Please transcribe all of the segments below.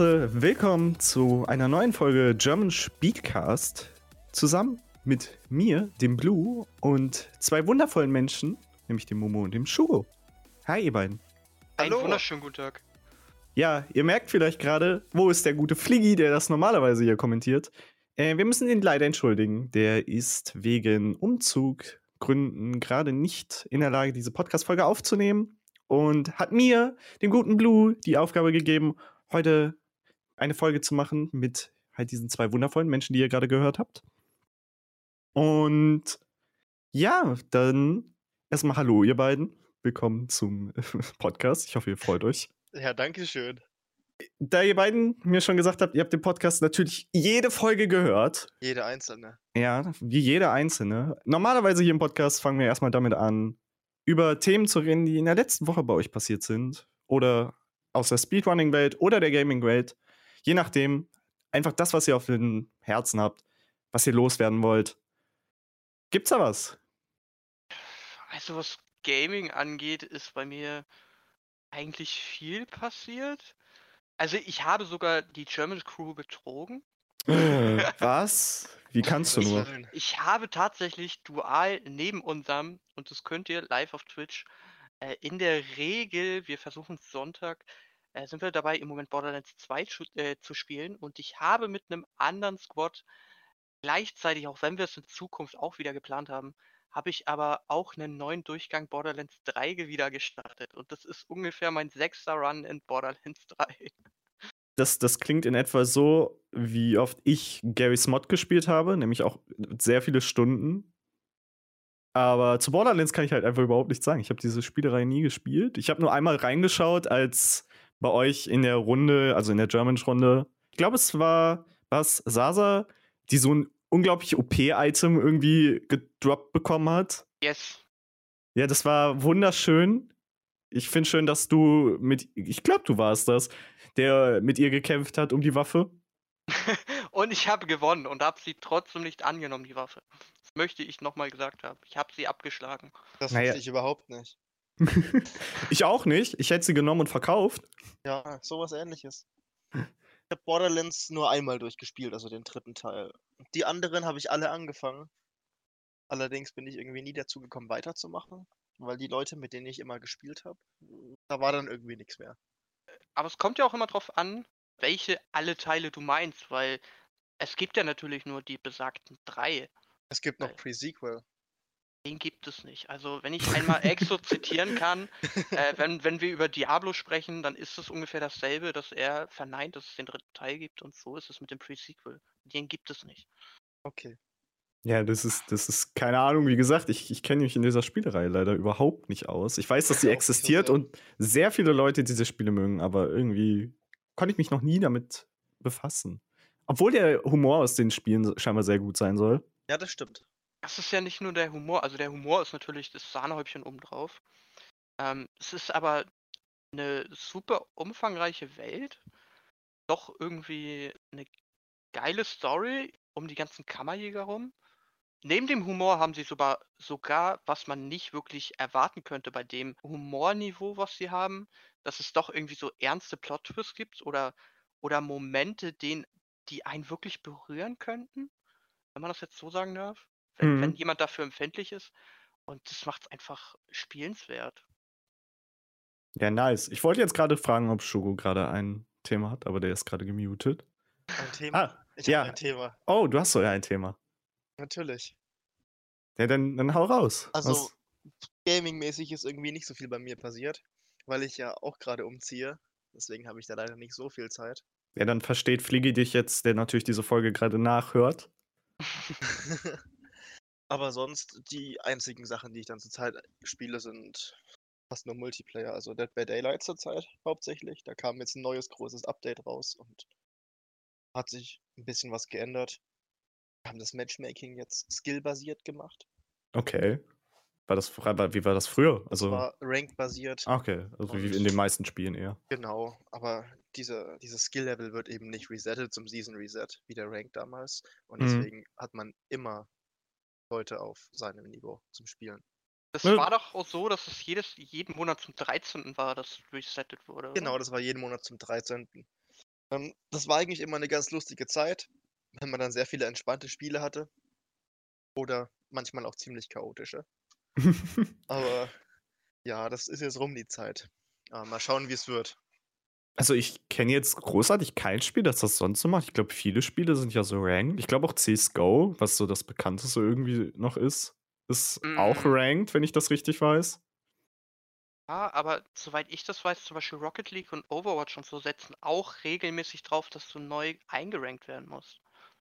Leute, willkommen zu einer neuen Folge German Speedcast. Zusammen mit mir, dem Blue, und zwei wundervollen Menschen, nämlich dem Momo und dem Shugo. Hi, ihr beiden. Einen wunderschönen guten Tag. Ja, ihr merkt vielleicht gerade, wo ist der gute Fliggy, der das normalerweise hier kommentiert. Äh, wir müssen ihn leider entschuldigen. Der ist wegen Umzuggründen gerade nicht in der Lage, diese Podcast-Folge aufzunehmen und hat mir, dem guten Blue, die Aufgabe gegeben, heute eine Folge zu machen mit halt diesen zwei wundervollen Menschen, die ihr gerade gehört habt. Und ja, dann erstmal Hallo, ihr beiden. Willkommen zum Podcast. Ich hoffe, ihr freut euch. Ja, danke schön. Da ihr beiden mir schon gesagt habt, ihr habt den Podcast natürlich jede Folge gehört. Jede einzelne. Ja, wie jede einzelne. Normalerweise hier im Podcast fangen wir erstmal damit an, über Themen zu reden, die in der letzten Woche bei euch passiert sind. Oder aus der Speedrunning-Welt oder der Gaming-Welt. Je nachdem, einfach das, was ihr auf dem Herzen habt, was ihr loswerden wollt. Gibt's da was? Also, was Gaming angeht, ist bei mir eigentlich viel passiert. Also, ich habe sogar die German Crew betrogen. was? Wie kannst du nur? Ich, ich habe tatsächlich dual neben unserem, und das könnt ihr live auf Twitch, äh, in der Regel, wir versuchen Sonntag, äh, sind wir dabei, im Moment Borderlands 2 zu, äh, zu spielen. Und ich habe mit einem anderen Squad gleichzeitig, auch wenn wir es in Zukunft auch wieder geplant haben, habe ich aber auch einen neuen Durchgang Borderlands 3 wieder gestartet. Und das ist ungefähr mein sechster Run in Borderlands 3. Das, das klingt in etwa so, wie oft ich Gary's Mod gespielt habe, nämlich auch sehr viele Stunden. Aber zu Borderlands kann ich halt einfach überhaupt nichts sagen. Ich habe diese Spielerei nie gespielt. Ich habe nur einmal reingeschaut, als bei euch in der Runde, also in der German-Runde, ich glaube, es war was, Sasa, die so ein unglaublich OP-Item irgendwie gedroppt bekommen hat. Yes. Ja, das war wunderschön. Ich finde schön, dass du mit, ich glaube, du warst das, der mit ihr gekämpft hat um die Waffe. und ich habe gewonnen und habe sie trotzdem nicht angenommen, die Waffe. Das möchte ich nochmal gesagt haben. Ich habe sie abgeschlagen. Das naja. wusste ich überhaupt nicht. ich auch nicht. Ich hätte sie genommen und verkauft. Ja, sowas ähnliches. Ich habe Borderlands nur einmal durchgespielt, also den dritten Teil. Die anderen habe ich alle angefangen. Allerdings bin ich irgendwie nie dazu gekommen, weiterzumachen, weil die Leute, mit denen ich immer gespielt habe, da war dann irgendwie nichts mehr. Aber es kommt ja auch immer drauf an, welche alle Teile du meinst, weil es gibt ja natürlich nur die besagten drei. Es gibt noch Pre-Sequel. Den gibt es nicht. Also, wenn ich einmal Exo zitieren kann, äh, wenn, wenn wir über Diablo sprechen, dann ist es ungefähr dasselbe, dass er verneint, dass es den dritten Teil gibt und so ist es mit dem Pre-Sequel. Den gibt es nicht. Okay. Ja, das ist, das ist keine Ahnung, wie gesagt, ich, ich kenne mich in dieser Spielerei leider überhaupt nicht aus. Ich weiß, dass sie existiert und sehr viele Leute diese Spiele mögen, aber irgendwie konnte ich mich noch nie damit befassen. Obwohl der Humor aus den Spielen scheinbar sehr gut sein soll. Ja, das stimmt das ist ja nicht nur der Humor, also der Humor ist natürlich das Sahnehäubchen obendrauf. Ähm, es ist aber eine super umfangreiche Welt, doch irgendwie eine geile Story um die ganzen Kammerjäger rum. Neben dem Humor haben sie sogar, sogar, was man nicht wirklich erwarten könnte bei dem Humorniveau, was sie haben, dass es doch irgendwie so ernste Plot-Twists gibt oder, oder Momente, den, die einen wirklich berühren könnten, wenn man das jetzt so sagen darf wenn, mhm. wenn jemand dafür empfindlich ist. Und das macht es einfach spielenswert. Ja, nice. Ich wollte jetzt gerade fragen, ob Shugo gerade ein Thema hat, aber der ist gerade gemutet. Ein Thema? Ah, ich ja. ein Thema. Oh, du hast so ja ein Thema. Natürlich. Ja, dann, dann hau raus. Also, gaming-mäßig ist irgendwie nicht so viel bei mir passiert, weil ich ja auch gerade umziehe. Deswegen habe ich da leider nicht so viel Zeit. Ja, dann versteht Fliegi dich jetzt, der natürlich diese Folge gerade nachhört. Aber sonst die einzigen Sachen, die ich dann zurzeit spiele, sind fast nur Multiplayer. Also Dead by Daylight zurzeit hauptsächlich. Da kam jetzt ein neues großes Update raus und hat sich ein bisschen was geändert. Wir haben das Matchmaking jetzt skillbasiert gemacht. Okay. War das, wie war das früher? Also, das war rank-basiert. Ah, okay, also wie in den meisten Spielen eher. Genau, aber diese, dieses Skill-Level wird eben nicht resettet zum Season-Reset, wie der Rank damals. Und mhm. deswegen hat man immer Leute auf seinem Niveau zum Spielen. Das ne? war doch auch so, dass es jedes, jeden Monat zum 13. war, dass resettet wurde. Oder? Genau, das war jeden Monat zum 13. Ähm, das war eigentlich immer eine ganz lustige Zeit, wenn man dann sehr viele entspannte Spiele hatte. Oder manchmal auch ziemlich chaotische. Aber ja, das ist jetzt rum die Zeit. Aber mal schauen, wie es wird. Also ich kenne jetzt großartig kein Spiel, das das sonst so macht. Ich glaube, viele Spiele sind ja so ranked. Ich glaube auch CSGO, was so das bekannteste irgendwie noch ist, ist auch Mm. ranked, wenn ich das richtig weiß. Ja, aber soweit ich das weiß, zum Beispiel Rocket League und Overwatch und so setzen auch regelmäßig drauf, dass du neu eingerankt werden musst.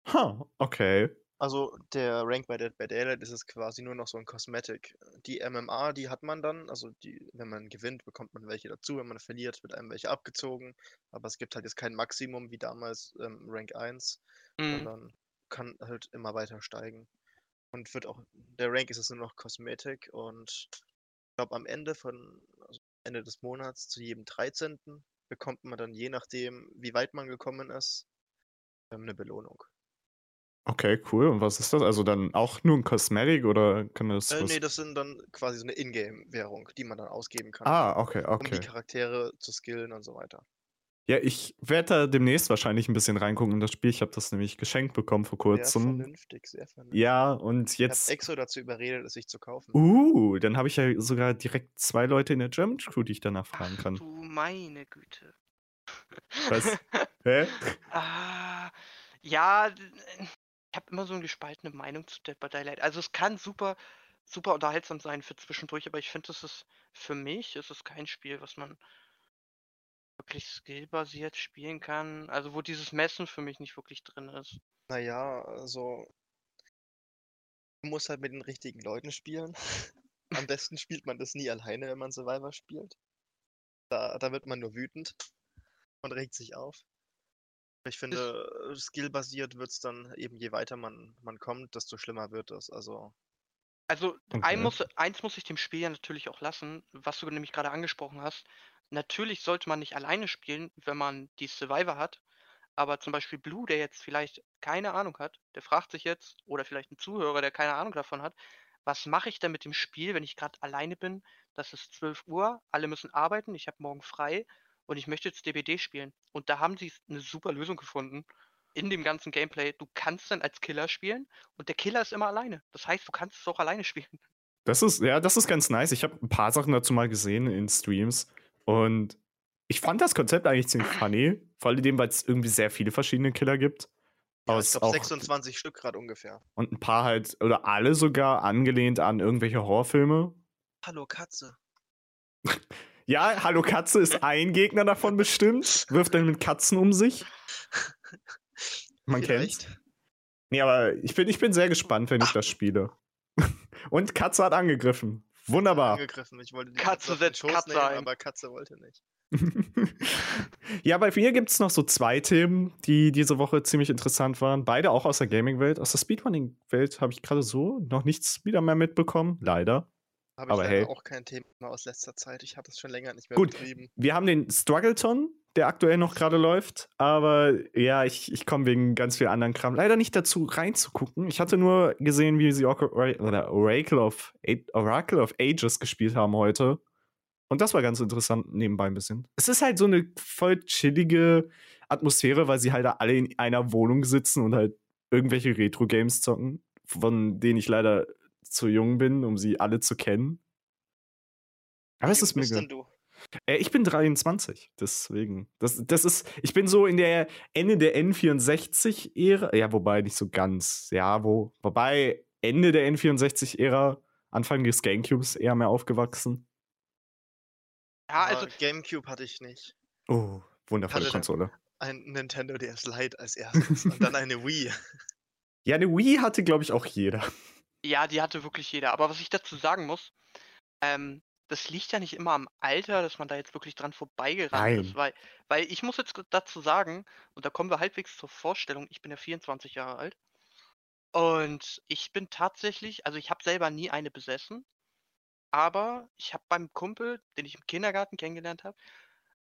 Ha, okay. Also der Rank bei Dead by Daylight ist es quasi nur noch so ein Cosmetic. Die MMA, die hat man dann, also die, wenn man gewinnt, bekommt man welche dazu, wenn man verliert, wird einem welche abgezogen. Aber es gibt halt jetzt kein Maximum wie damals ähm, Rank 1, Mhm. sondern kann halt immer weiter steigen. Und wird auch, der Rank ist es nur noch Cosmetic und ich glaube am Ende von, also Ende des Monats zu jedem 13. bekommt man dann je nachdem, wie weit man gekommen ist, ähm, eine Belohnung. Okay, cool. Und was ist das? Also dann auch nur ein Cosmetic oder kann das Äh, nee, das sind dann quasi so eine Ingame-Währung, die man dann ausgeben kann, ah, okay, um die okay. Charaktere zu skillen und so weiter. Ja, ich werde da demnächst wahrscheinlich ein bisschen reingucken in das Spiel. Ich habe das nämlich geschenkt bekommen vor Sehr kurzem. vernünftig, sehr vernünftig. Ja, und Ich habe jetzt. Exo dazu überredet, es sich zu kaufen. Uh, dann habe ich ja sogar direkt zwei Leute in der German Crew, die ich danach fragen Ach kann. du meine Güte. Was? Hä? Ah, ja, ich habe immer so eine gespaltene Meinung zu Dead by Daylight. Also es kann super, super unterhaltsam sein für zwischendurch, aber ich finde, das ist für mich ist es kein Spiel, was man wirklich skillbasiert spielen kann. Also wo dieses Messen für mich nicht wirklich drin ist. Naja, also. Du musst halt mit den richtigen Leuten spielen. Am besten spielt man das nie alleine, wenn man Survivor spielt. Da, da wird man nur wütend und regt sich auf. Ich finde, äh, skillbasiert wird es dann eben, je weiter man, man kommt, desto schlimmer wird es. Also, Also Okay. ein muss, eins muss ich dem Spiel ja natürlich auch lassen, was du nämlich gerade angesprochen hast. Natürlich sollte man nicht alleine spielen, wenn man die Survivor hat. Aber zum Beispiel Blue, der jetzt vielleicht keine Ahnung hat, der fragt sich jetzt, oder vielleicht ein Zuhörer, der keine Ahnung davon hat, was mache ich denn mit dem Spiel, wenn ich gerade alleine bin? Das ist 12 Uhr, alle müssen arbeiten, ich habe morgen frei und ich möchte jetzt DBD spielen. Und da haben sie eine super Lösung gefunden in dem ganzen Gameplay. Du kannst dann als Killer spielen und der Killer ist immer alleine. Das heißt, du kannst es auch alleine spielen. Das ist, ja, das ist ganz nice. Ich habe ein paar Sachen dazu mal gesehen in Streams und ich fand das Konzept eigentlich ziemlich funny. Vor allem, weil es irgendwie sehr viele verschiedene Killer gibt. ja, Aus ich glaube auch- 26 Stück gerade ungefähr. Und ein paar halt, oder alle sogar angelehnt an irgendwelche Horrorfilme. Hallo Katze. Ja, Hallo Katze ist ein Gegner davon bestimmt. Wirft dann mit Katzen um sich. Man kennt's. Vielleicht. Nee, aber ich bin, ich bin sehr gespannt, wenn ich das spiele. Und Katze hat angegriffen. Wunderbar. Angegriffen. Ich wollte die Katze setzt Katze nehmen, ein. aber Katze wollte nicht. ja, bei mir gibt es noch so zwei Themen, die diese Woche ziemlich interessant waren. Beide auch aus der Gaming-Welt. Aus der Speedrunning-Welt habe ich gerade so noch nichts wieder mehr mitbekommen. Leider. Habe ich Aber leider hey. auch kein Thema aus letzter Zeit. Ich habe es schon länger nicht mehr Gut. betrieben. Wir haben den Struggleton, der aktuell noch gerade läuft. Aber ja, ich, ich komme wegen ganz viel anderen Kram leider nicht dazu reinzugucken. Ich hatte nur gesehen, wie sie Oracle of, Oracle of Ages gespielt haben heute. Und das war ganz interessant nebenbei ein bisschen. Es ist halt so eine voll chillige Atmosphäre, weil sie halt da alle in einer Wohnung sitzen und halt irgendwelche Retro-Games zocken, von denen ich leider zu jung bin, um sie alle zu kennen. Aber es Wie ist jung bist mega. denn du? Äh, ich bin 23, deswegen. Das, das ist, ich bin so in der Ende der N64-Ära. Ja, wobei nicht so ganz. Ja, wo, wobei Ende der N64-Ära, Anfang des Gamecubes eher mehr aufgewachsen. Ja, Aber also Gamecube hatte ich nicht. Oh, wundervolle Hatte- Konsole. Ein Nintendo DS Lite als erstes und dann eine Wii. Ja, eine Wii hatte, glaube ich, auch jeder. Ja, die hatte wirklich jeder. Aber was ich dazu sagen muss, ähm, das liegt ja nicht immer am Alter, dass man da jetzt wirklich dran vorbeigerannt ist. Nein. Weil, weil ich muss jetzt dazu sagen, und da kommen wir halbwegs zur Vorstellung, ich bin ja 24 Jahre alt. Und ich bin tatsächlich, also ich habe selber nie eine besessen, aber ich habe beim Kumpel, den ich im Kindergarten kennengelernt habe,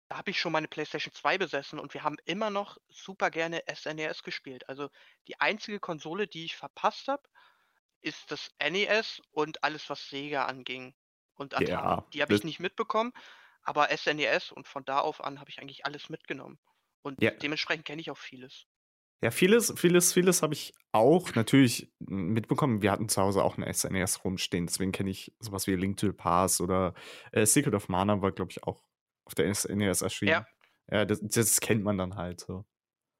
da habe ich schon meine PlayStation 2 besessen und wir haben immer noch super gerne SNES gespielt. Also die einzige Konsole, die ich verpasst habe, ist das NES und alles, was Sega anging. Und Atari. Ja, die habe ich nicht mitbekommen, aber SNES und von da auf an habe ich eigentlich alles mitgenommen. Und Ja. dementsprechend kenne ich auch vieles. Ja, vieles, vieles, vieles habe ich auch natürlich mitbekommen. Wir hatten zu Hause auch eine SNES rumstehen, deswegen kenne ich sowas wie Link to the Past oder äh, Secret of Mana war, glaube ich, auch auf der SNES erschienen. Ja. Ja, das, das kennt man dann halt so.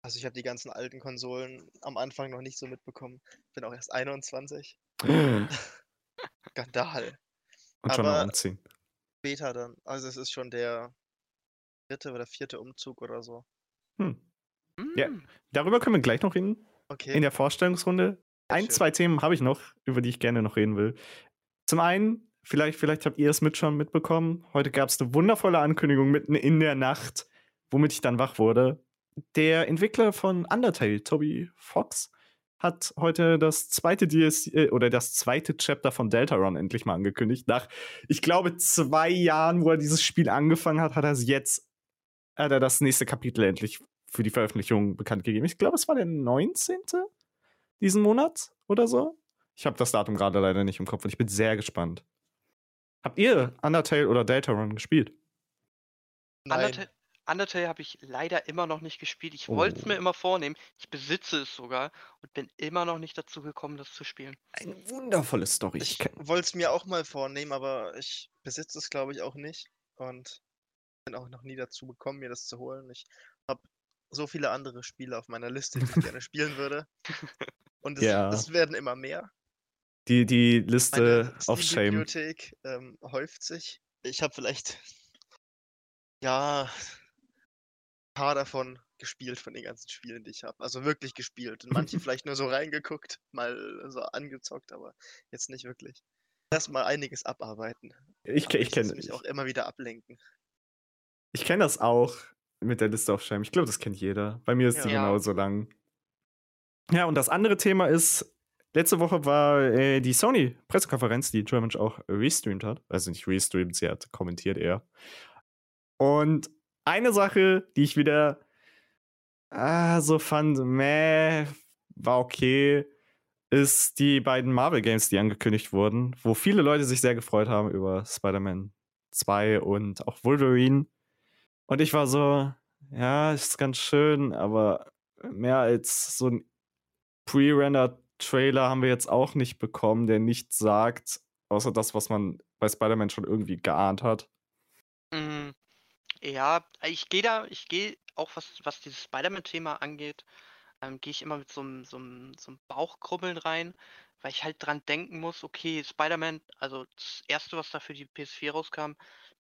Also ich habe die ganzen alten Konsolen am Anfang noch nicht so mitbekommen. Bin auch erst 21. Und Skandal. schon am Aber- Umziehen. Später dann. Also es ist schon der dritte oder vierte Umzug oder so. Hm. Ja. Hm, Darüber können wir gleich noch reden, Okay. in der Vorstellungsrunde. Ein, schön. zwei Themen habe ich noch, über die ich gerne noch reden will. Zum einen, vielleicht, vielleicht habt ihr es mit schon mitbekommen. Heute gab es eine wundervolle Ankündigung mitten in der Nacht, womit ich dann wach wurde. Der Entwickler von Undertale, Toby Fox, hat heute das zweite DLC äh, oder das zweite Chapter von Deltarune endlich mal angekündigt. Nach, ich glaube, zwei Jahren, wo er dieses Spiel angefangen hat, hat er es jetzt, hat er das nächste Kapitel endlich für die Veröffentlichung bekannt gegeben. Ich glaube, es war der 19. diesen Monat oder so. Ich habe das Datum gerade leider nicht im Kopf und ich bin sehr gespannt. Habt ihr Undertale oder Deltarune gespielt? Nein. Undertale, Undertale habe ich leider immer noch nicht gespielt. Ich wollte es Oh. mir immer vornehmen. Ich besitze es sogar und bin immer noch nicht dazu gekommen, das zu spielen. Eine wundervolle Story. Ich wollte es mir auch mal vornehmen, aber ich besitze es, glaube ich, auch nicht. Und bin auch noch nie dazu gekommen, mir das zu holen. Ich habe so viele andere Spiele auf meiner Liste, die ich gerne spielen würde. Und es, Ja. es werden immer mehr. die, die Liste of Shame. Steam-Bibliothek ähm, häuft sich. Ich habe vielleicht, ja, paar davon gespielt von den ganzen Spielen, die ich habe. Also wirklich gespielt. Und manche vielleicht nur so reingeguckt, mal so angezockt, aber jetzt nicht wirklich. Erstmal einiges abarbeiten. Ich, Aber ich ich kenne mich auch immer wieder ablenken. ich kenn das auch mit der Liste Shame. Ich glaube, das kennt jeder. Bei mir ist die Ja. genauso lang. Ja, und das andere Thema ist, letzte Woche war äh, die Sony-Pressekonferenz, die German auch restreamt hat. Also nicht restreamt, sie hat kommentiert eher. Und eine Sache, die ich wieder ah, so fand, meh, war okay, ist die beiden Marvel-Games, die angekündigt wurden, wo viele Leute sich sehr gefreut haben über Spider-Man 2 und auch Wolverine. Und ich war so, ja, ist ganz schön, aber mehr als so ein Pre-Render-Trailer haben wir jetzt auch nicht bekommen, der nichts sagt, außer das, was man bei Spider-Man schon irgendwie geahnt hat. Mm, Ja, ich gehe da, ich gehe auch was, was dieses Spider-Man-Thema angeht, ähm, gehe ich immer mit so einem so Bauchkrubbeln rein, weil ich halt dran denken muss, okay, Spider-Man, also das erste, was da für die PS4 rauskam,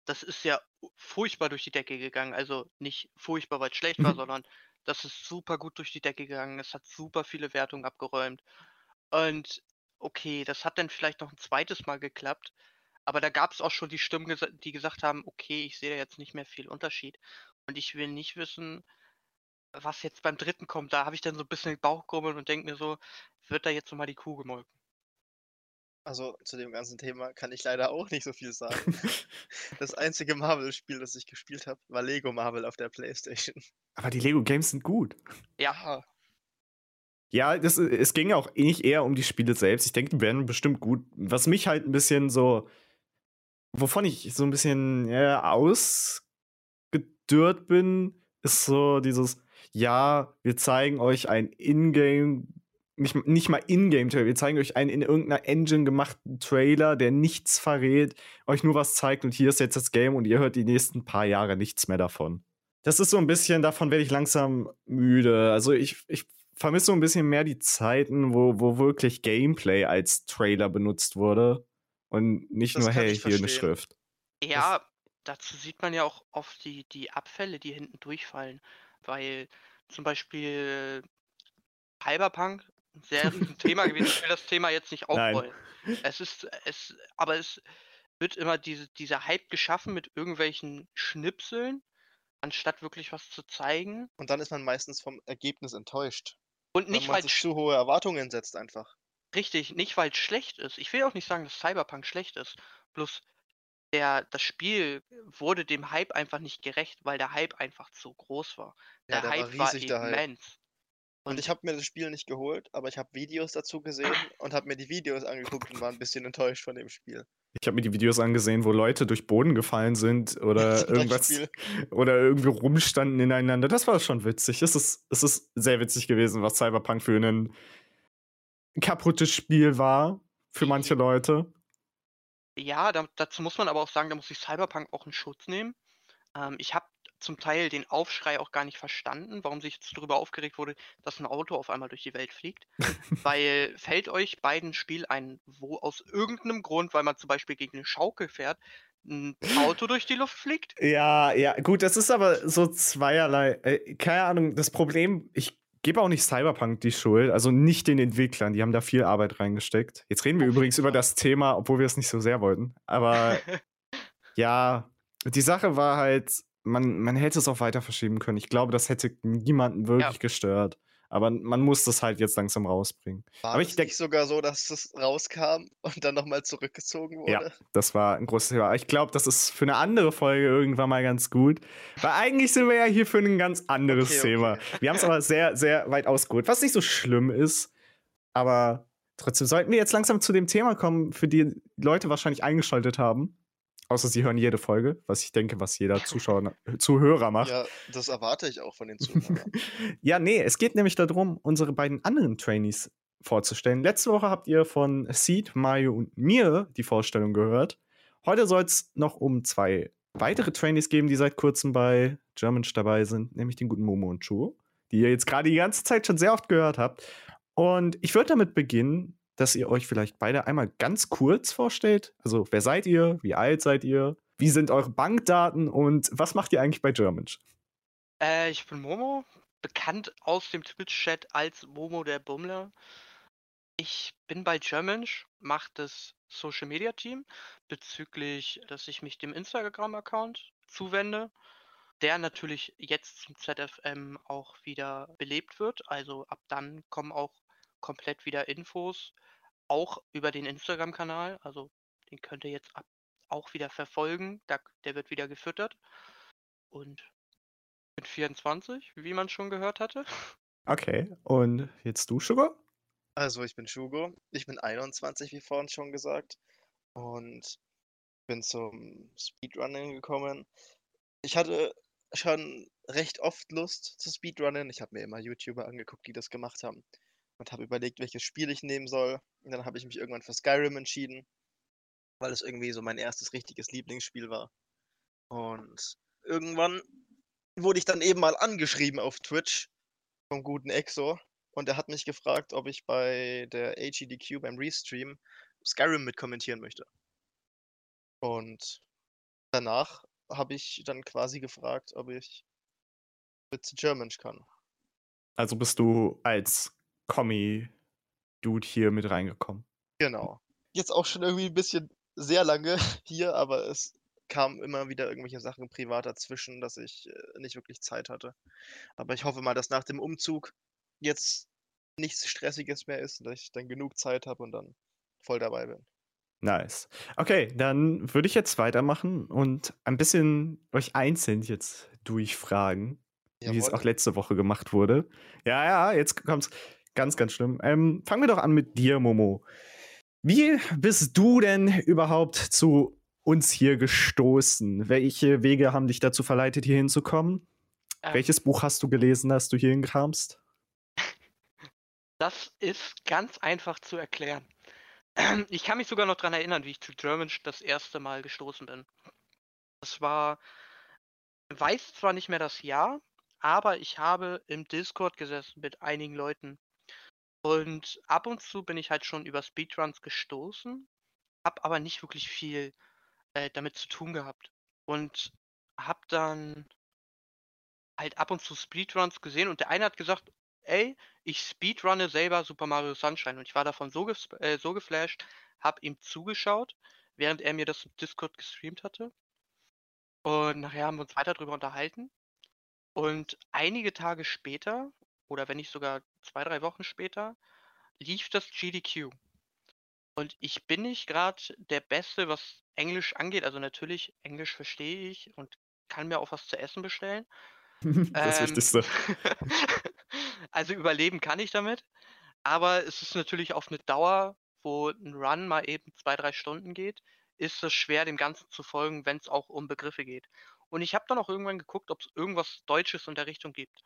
das ist ja furchtbar durch die Decke gegangen. Also nicht furchtbar, weil es schlecht war, Mhm. sondern das ist super gut durch die Decke gegangen. Es hat super viele Wertungen abgeräumt. Und okay, das hat dann vielleicht noch ein zweites Mal geklappt. Aber da gab es auch schon die Stimmen, die gesagt haben, okay, ich sehe da jetzt nicht mehr viel Unterschied. Und ich will nicht wissen, was jetzt beim dritten kommt. Da habe ich dann so ein bisschen Bauchgrummeln und denke mir so, wird da jetzt nochmal die Kuh gemolken? Also zu dem ganzen Thema kann ich leider auch nicht so viel sagen. Das einzige Marvel-Spiel, das ich gespielt habe, war Lego Marvel auf der Playstation. Aber die Lego-Games sind gut. Ja, Ja, das, es ging auch nicht eher um die Spiele selbst. Ich denke, die werden bestimmt gut. Was mich halt ein bisschen so, wovon ich so ein bisschen ja, ausgedürrt bin, ist so dieses, ja, wir zeigen euch ein Ingame, nicht, nicht mal Ingame-Trailer, wir zeigen euch einen in irgendeiner Engine gemachten Trailer, der nichts verrät, euch nur was zeigt und hier ist jetzt das Game und ihr hört die nächsten paar Jahre nichts mehr davon. Das ist so ein bisschen, davon werde ich langsam müde. Also ich, ich vermisse so ein bisschen mehr die Zeiten, wo, wo wirklich Gameplay als Trailer benutzt wurde. Und nicht Das nur, hey, hier eine verstehen. Schrift. Ja, dazu sieht man ja auch oft die, die Abfälle, die hinten durchfallen. Weil zum Beispiel Cyberpunk ein sehr riesen Thema gewesen. Ich will das Thema jetzt nicht Nein. aufrollen. Es ist, es, aber es wird immer diese, dieser Hype geschaffen mit irgendwelchen Schnipseln, anstatt wirklich was zu zeigen. Und dann ist man meistens vom Ergebnis enttäuscht. Und nicht, weil weil man sich zu hohe Erwartungen setzt einfach. Richtig, nicht weil es schlecht ist. Ich will auch nicht sagen, dass Cyberpunk schlecht ist. Bloß der, das Spiel wurde dem Hype einfach nicht gerecht, weil der Hype einfach zu groß war. Ja, Der der war Hype war riesig, der Hype. immens. Und ich habe mir das Spiel nicht geholt, aber ich habe Videos dazu gesehen und habe mir die Videos angeguckt und war ein bisschen enttäuscht von dem Spiel. Ich habe mir die Videos angesehen, wo Leute durch Boden gefallen sind oder irgendwas Beispiel. oder irgendwie rumstanden ineinander. Das war schon witzig. Es ist, es ist sehr witzig gewesen, was Cyberpunk für ein kaputtes Spiel war für manche Leute. Ja, da, dazu muss man aber auch sagen, da muss sich Cyberpunk auch in Schutz nehmen. Ähm, ich habe zum Teil den Aufschrei auch gar nicht verstanden, warum sich jetzt darüber aufgeregt wurde, dass ein Auto auf einmal durch die Welt fliegt. weil fällt euch beiden Spiel ein, wo aus irgendeinem Grund, weil man zum Beispiel gegen eine Schaukel fährt, ein Auto durch die Luft fliegt? Ja, ja, gut, das ist aber so zweierlei. Äh, keine Ahnung, das Problem, ich gebe auch nicht Cyberpunk die Schuld, also nicht den Entwicklern, die haben da viel Arbeit reingesteckt. Jetzt reden wir übrigens über das Thema, obwohl wir es nicht so sehr wollten. Aber ja, die Sache war halt, man, man hätte es auch weiter verschieben können. Ich glaube, das hätte niemanden wirklich gestört. Aber man muss das halt jetzt langsam rausbringen. War Aber ich denk- nicht sogar so, dass es rauskam und dann nochmal zurückgezogen wurde? Ja, das war ein großes Thema. Ich glaube, das ist für eine andere Folge irgendwann mal ganz gut. Weil eigentlich sind wir ja hier für ein ganz anderes Okay, okay. Thema. Wir haben es aber sehr, sehr weit ausgeholt, was nicht so schlimm ist. Aber trotzdem sollten wir jetzt langsam zu dem Thema kommen, für die Leute wahrscheinlich eingeschaltet haben. Außer sie hören jede Folge, was ich denke, was jeder Zuschauer, Zuhörer macht. Ja, das erwarte ich auch von den Zuhörern. Ja, nee, es geht nämlich darum, unsere beiden anderen Trainees vorzustellen. Letzte Woche habt ihr von Seed, Mario und mir die Vorstellung gehört. Heute soll es noch um zwei weitere Trainees geben, die seit kurzem bei Germansch dabei sind, nämlich den guten Momo und Chu, die ihr jetzt gerade die ganze Zeit schon sehr oft gehört habt. Und ich würde damit beginnen, dass ihr euch vielleicht beide einmal ganz kurz vorstellt. Also, wer seid ihr? Wie alt seid ihr? Wie sind eure Bankdaten und was macht ihr eigentlich bei Germansch? Äh, ich bin Momo, bekannt aus dem Twitch-Chat als Momo der Bummler. Ich bin bei Germansch, mache das Social Media Team bezüglich, dass ich mich dem Instagram-Account zuwende, der natürlich jetzt zum ZFM auch wieder belebt wird. Also ab dann kommen auch komplett wieder Infos, auch über den Instagram-Kanal. Also den könnt ihr jetzt ab auch wieder verfolgen. Da, der wird wieder gefüttert. Und bin 24, wie man schon gehört hatte. Okay, und jetzt du, Sugar? Also, ich bin Shugo. Ich bin 21, wie vorhin schon gesagt. Und bin zum Speedrunning gekommen. Ich hatte schon recht oft Lust zu Speedrunnen. Ich habe mir immer YouTuber angeguckt, die das gemacht haben. Und habe überlegt, welches Spiel ich nehmen soll. Und dann habe ich mich irgendwann für Skyrim entschieden. Weil es irgendwie so mein erstes richtiges Lieblingsspiel war. Und irgendwann wurde ich dann eben mal angeschrieben auf Twitch vom guten Exo. Und er hat mich gefragt, ob ich bei der HEDQ beim Restream Skyrim mit kommentieren möchte. Und danach habe ich dann quasi gefragt, ob ich mit German kann. Also bist du als Kommi-Dude hier mit reingekommen. Genau. Jetzt auch schon irgendwie ein bisschen sehr lange hier, aber es kamen immer wieder irgendwelche Sachen privat dazwischen, dass ich äh, nicht wirklich Zeit hatte. Aber ich hoffe mal, dass nach dem Umzug jetzt nichts Stressiges mehr ist und dass ich dann genug Zeit habe und dann voll dabei bin. Nice. Okay, dann würde ich jetzt weitermachen und ein bisschen euch einzeln jetzt durchfragen, wie es Jawohl. auch letzte Woche gemacht wurde. Ja, ja, jetzt kommt's ganz, ganz schlimm. Ähm, fangen wir doch an mit dir, Momo. Wie bist du denn überhaupt zu uns hier gestoßen? Welche Wege haben dich dazu verleitet, hier hinzukommen? Ähm, Welches Buch hast du gelesen, dass du hier hinkamst? Das ist ganz einfach zu erklären. Ich kann mich sogar noch daran erinnern, wie ich zu German das erste Mal gestoßen bin. Das war, weiß zwar nicht mehr das Jahr, aber ich habe im Discord gesessen mit einigen Leuten. Und ab und zu bin ich halt schon über Speedruns gestoßen, habe aber nicht wirklich viel äh, damit zu tun gehabt. Und habe dann halt ab und zu Speedruns gesehen und der eine hat gesagt, ey, ich speedrunne selber Super Mario Sunshine und ich war davon so, ges äh, so geflasht, hab ihm zugeschaut, während er mir das im Discord gestreamt hatte. Und nachher haben wir uns weiter darüber unterhalten. Und einige Tage später, oder wenn nicht sogar zwei, drei Wochen später, lief das GDQ. Und ich bin nicht gerade der Beste, was Englisch angeht. Also natürlich, Englisch verstehe ich und kann mir auch was zu essen bestellen. das Ähm, Wichtigste. also überleben kann ich damit. Aber es ist natürlich auf eine Dauer, wo ein Run mal eben zwei, drei Stunden geht, ist es schwer, dem Ganzen zu folgen, wenn es auch um Begriffe geht. Und ich habe dann auch irgendwann geguckt, ob es irgendwas Deutsches in der Richtung gibt.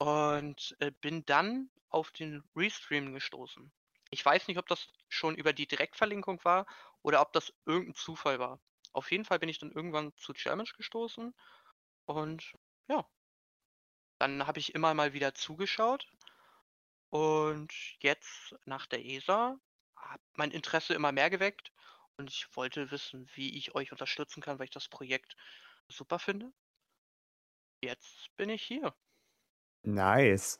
Und äh, bin dann auf den Restream gestoßen. Ich weiß nicht, ob das schon über die Direktverlinkung war oder ob das irgendein Zufall war. Auf jeden Fall bin ich dann irgendwann zu Challenge gestoßen und ja, dann habe ich immer mal wieder zugeschaut und jetzt nach der ESA hat mein Interesse immer mehr geweckt und ich wollte wissen, wie ich euch unterstützen kann, weil ich das Projekt super finde. Jetzt bin ich hier. Nice.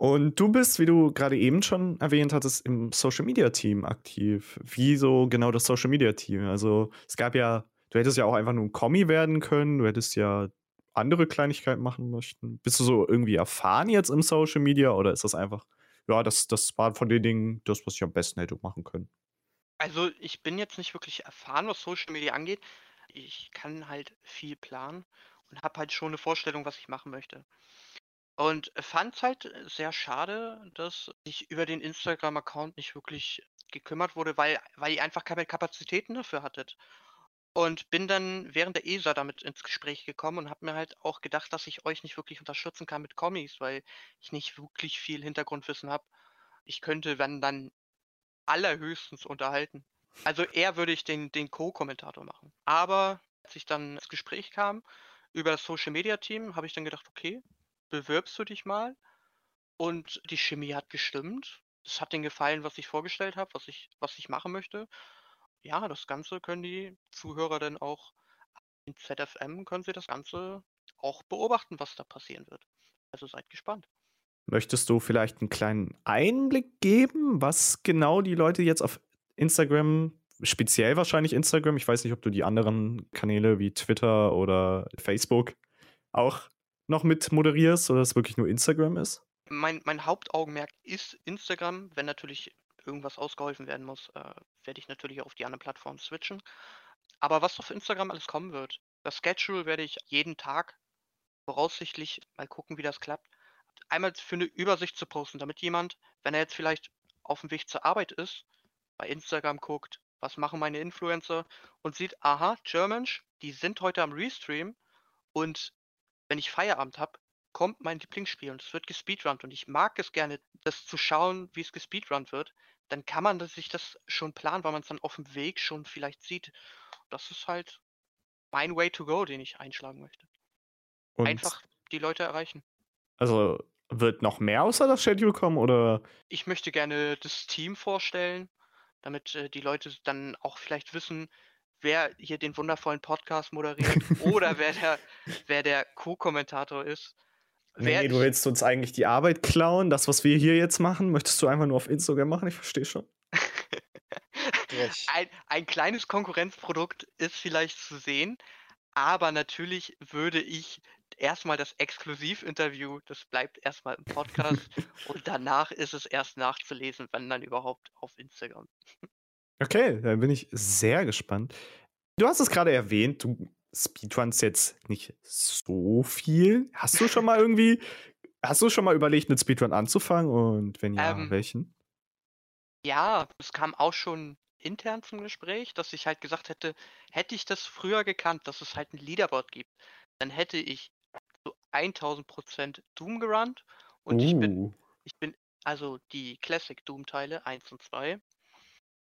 Und du bist, wie du gerade eben schon erwähnt hattest, im Social Media Team aktiv. Wieso genau das Social Media Team? Also, es gab ja, du hättest ja auch einfach nur ein Kommi werden können, du hättest ja andere Kleinigkeiten machen möchten. Bist du so irgendwie erfahren jetzt im Social Media oder ist das einfach, ja, das, das war von den Dingen das, was ich am besten hätte machen können? Also, ich bin jetzt nicht wirklich erfahren, was Social Media angeht. Ich kann halt viel planen und habe halt schon eine Vorstellung, was ich machen möchte. Und fand es halt sehr schade, dass ich über den Instagram-Account nicht wirklich gekümmert wurde, weil, weil ihr einfach keine Kapazitäten dafür hattet. Und bin dann während der ESA damit ins Gespräch gekommen und habe mir halt auch gedacht, dass ich euch nicht wirklich unterstützen kann mit Comics, weil ich nicht wirklich viel Hintergrundwissen habe. Ich könnte, wenn dann allerhöchstens unterhalten. Also eher würde ich den, den Co-Kommentator machen. Aber als ich dann ins Gespräch kam über das Social Media Team, habe ich dann gedacht, okay, bewirbst du dich mal? Und die Chemie hat gestimmt. Es hat denen gefallen, was ich vorgestellt habe, was ich, was ich machen möchte. Ja, das Ganze können die Zuhörer dann auch in ZFM können sie das Ganze auch beobachten, was da passieren wird. Also seid gespannt. Möchtest du vielleicht einen kleinen Einblick geben, was genau die Leute jetzt auf Instagram, speziell wahrscheinlich Instagram, ich weiß nicht, ob du die anderen Kanäle wie Twitter oder Facebook auch noch mit moderierst oder es wirklich nur Instagram ist? Mein, mein Hauptaugenmerk ist Instagram. Wenn natürlich irgendwas ausgeholfen werden muss, äh, werde ich natürlich auf die anderen Plattformen switchen. Aber was auf Instagram alles kommen wird, das Schedule werde ich jeden Tag voraussichtlich mal gucken, wie das klappt. Einmal für eine Übersicht zu posten, damit jemand, wenn er jetzt vielleicht auf dem Weg zur Arbeit ist, bei Instagram guckt, was machen meine Influencer und sieht, aha, Germansch, die sind heute am Restream und wenn ich Feierabend habe, kommt mein Lieblingsspiel und es wird gespeedrunnt und ich mag es gerne, das zu schauen, wie es gespeedrunnt wird, dann kann man sich das schon planen, weil man es dann auf dem Weg schon vielleicht sieht. Das ist halt mein Way to go, den ich einschlagen möchte. Und Einfach die Leute erreichen. Also wird noch mehr außer das Schedule kommen oder? Ich möchte gerne das Team vorstellen, damit äh, die Leute dann auch vielleicht wissen, wer hier den wundervollen Podcast moderiert oder wer der, wer der Co-Kommentator ist. Nee, du willst uns eigentlich die Arbeit klauen, das, was wir hier jetzt machen, möchtest du einfach nur auf Instagram machen? Ich verstehe schon. ein, ein kleines Konkurrenzprodukt ist vielleicht zu sehen, aber natürlich würde ich erstmal das Exklusivinterview, das bleibt erstmal im Podcast und danach ist es erst nachzulesen, wenn dann überhaupt auf Instagram. Okay, dann bin ich sehr gespannt. Du hast es gerade erwähnt, du speedruns jetzt nicht so viel. Hast du schon mal irgendwie, hast du schon mal überlegt, mit Speedrun anzufangen und wenn ja, ähm, welchen? Ja, es kam auch schon intern zum Gespräch, dass ich halt gesagt hätte, hätte ich das früher gekannt, dass es halt ein Leaderboard gibt, dann hätte ich so 1000 Prozent Doom gerannt und uh. ich bin, uh. ich bin also die Classic Doom Teile 1 und 2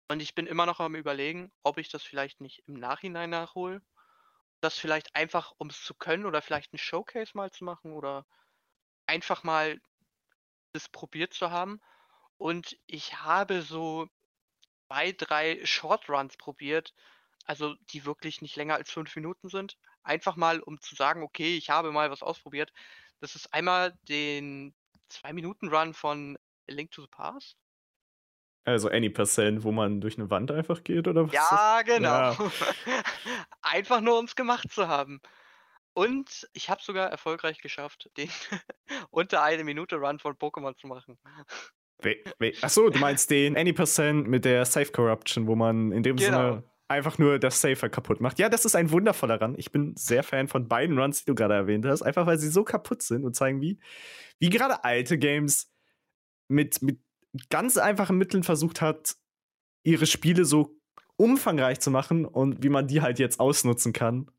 und ich bin immer noch am überlegen, ob ich das vielleicht nicht im Nachhinein nachhole. Das vielleicht einfach, um es zu können oder vielleicht ein Showcase mal zu machen oder einfach mal das probiert zu haben. Und ich habe so zwei, drei Shortruns probiert, also die wirklich nicht länger als fünf Minuten sind. Einfach mal, um zu sagen, okay, ich habe mal was ausprobiert. Das ist einmal den zwei Minuten Run von A Link to the Past. Also Any Percent, wo man durch eine Wand einfach geht, oder was? Ja, genau. Ja. einfach nur, um es gemacht zu haben. Und ich habe sogar erfolgreich geschafft, den unter eine Minute Run von Pokémon zu machen. Achso, du meinst den Any Percent mit der Safe Corruption, wo man in dem genau. Sinne einfach nur das Safer kaputt macht. Ja, das ist ein wundervoller Run. Ich bin sehr Fan von beiden Runs, die du gerade erwähnt hast, einfach weil sie so kaputt sind und zeigen, wie, wie gerade alte Games mit, mit ganz einfachen Mitteln versucht hat, ihre Spiele so umfangreich zu machen und wie man die halt jetzt ausnutzen kann.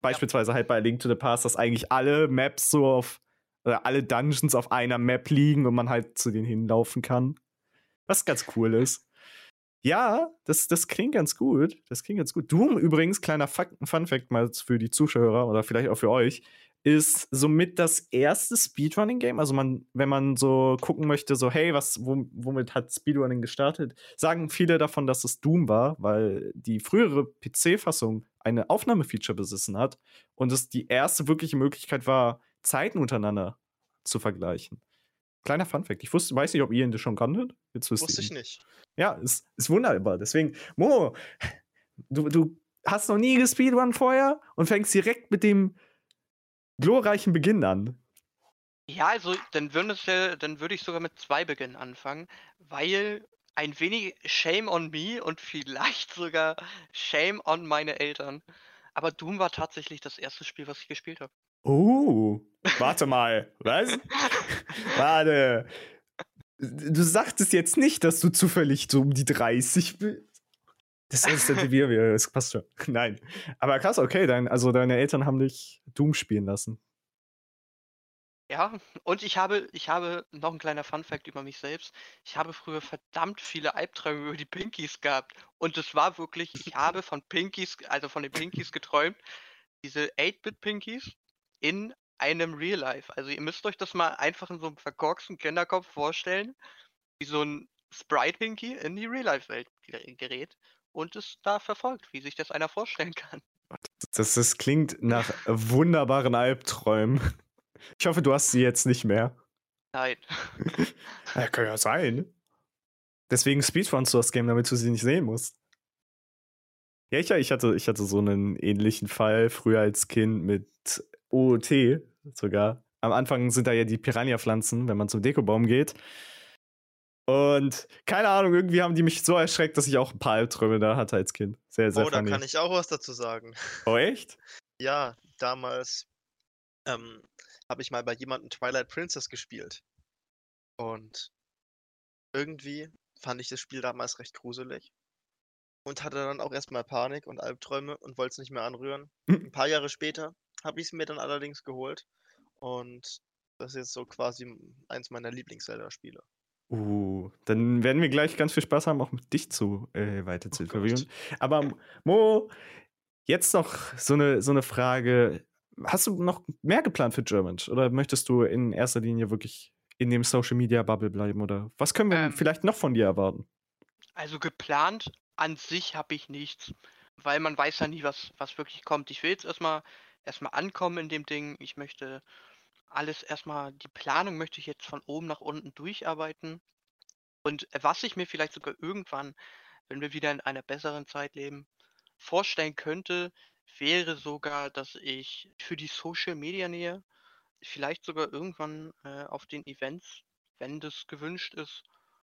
Beispielsweise halt bei Link to the Past, dass eigentlich alle Maps so auf, oder alle Dungeons auf einer Map liegen und man halt zu denen hinlaufen kann. Was ganz cool ist. Ja, das, das klingt ganz gut. Das klingt ganz gut. Doom übrigens, kleiner Fun Fact mal für die Zuschauer oder vielleicht auch für euch, ist somit das erste Speedrunning-Game. Also man, wenn man so gucken möchte, so, hey, was, womit hat Speedrunning gestartet, sagen viele davon, dass es Doom war, weil die frühere PC-Fassung eine Aufnahmefeature besessen hat und es die erste wirkliche Möglichkeit war, Zeiten untereinander zu vergleichen. Kleiner Funfact. Ich wusste, weiß nicht, ob ihr ihn schon kanntet. Jetzt wusste ich nicht. Ja, ist, ist wunderbar. Deswegen, Mo, du, du hast noch nie gespeedrun vorher und fängst direkt mit dem glorreichen Beginn an. Ja, also dann würde, ja, dann würde ich sogar mit zwei Beginnen anfangen, weil ein wenig Shame on me und vielleicht sogar Shame on meine Eltern. Aber Doom war tatsächlich das erste Spiel, was ich gespielt habe. Oh, warte mal, was? warte. Du sagtest jetzt nicht, dass du zufällig so um die 30 bist. Das ist wir, wir, das passt schon. Nein. Aber krass, okay, dein, also deine Eltern haben dich Doom spielen lassen. Ja, und ich habe, ich habe noch ein kleiner Fun-Fact über mich selbst. Ich habe früher verdammt viele Albträume über die Pinkies gehabt. Und es war wirklich, ich habe von Pinkies, also von den Pinkies geträumt, diese 8-Bit-Pinkies in einem Real Life. Also ihr müsst euch das mal einfach in so einem verkorksten Kinderkopf vorstellen, wie so ein Sprite-Pinky in die Real-Life-Welt gerät und es da verfolgt, wie sich das einer vorstellen kann. Das, das klingt nach wunderbaren Albträumen. Ich hoffe, du hast sie jetzt nicht mehr. Nein. ja, kann ja sein. Deswegen speedrunst du das Game, damit du sie nicht sehen musst. Ja, ich, ich, hatte, ich hatte so einen ähnlichen Fall früher als Kind mit OOT sogar. Am Anfang sind da ja die Piranha-Pflanzen, wenn man zum Dekobaum geht. Und keine Ahnung, irgendwie haben die mich so erschreckt, dass ich auch ein paar Albträume da hatte als Kind. Sehr, sehr Oh, funny. da kann ich auch was dazu sagen. Oh, echt? ja, damals ähm, habe ich mal bei jemandem Twilight Princess gespielt. Und irgendwie fand ich das Spiel damals recht gruselig. Und hatte dann auch erstmal Panik und Albträume und wollte es nicht mehr anrühren. Ein paar Jahre später habe ich es mir dann allerdings geholt. Und das ist jetzt so quasi eins meiner Lieblings-Zelda-Spiele. Uh, dann werden wir gleich ganz viel Spaß haben, auch mit dich zu äh, weiter zu oh Aber Mo, jetzt noch so eine, so eine Frage. Hast du noch mehr geplant für German? Oder möchtest du in erster Linie wirklich in dem Social Media Bubble bleiben? Oder was können wir ähm, vielleicht noch von dir erwarten? Also geplant an sich habe ich nichts, weil man weiß ja nie, was, was wirklich kommt. Ich will jetzt erstmal erstmal ankommen in dem Ding. Ich möchte alles erstmal, die Planung möchte ich jetzt von oben nach unten durcharbeiten. Und was ich mir vielleicht sogar irgendwann, wenn wir wieder in einer besseren Zeit leben, vorstellen könnte, wäre sogar, dass ich für die Social Media Nähe vielleicht sogar irgendwann äh, auf den Events, wenn das gewünscht ist,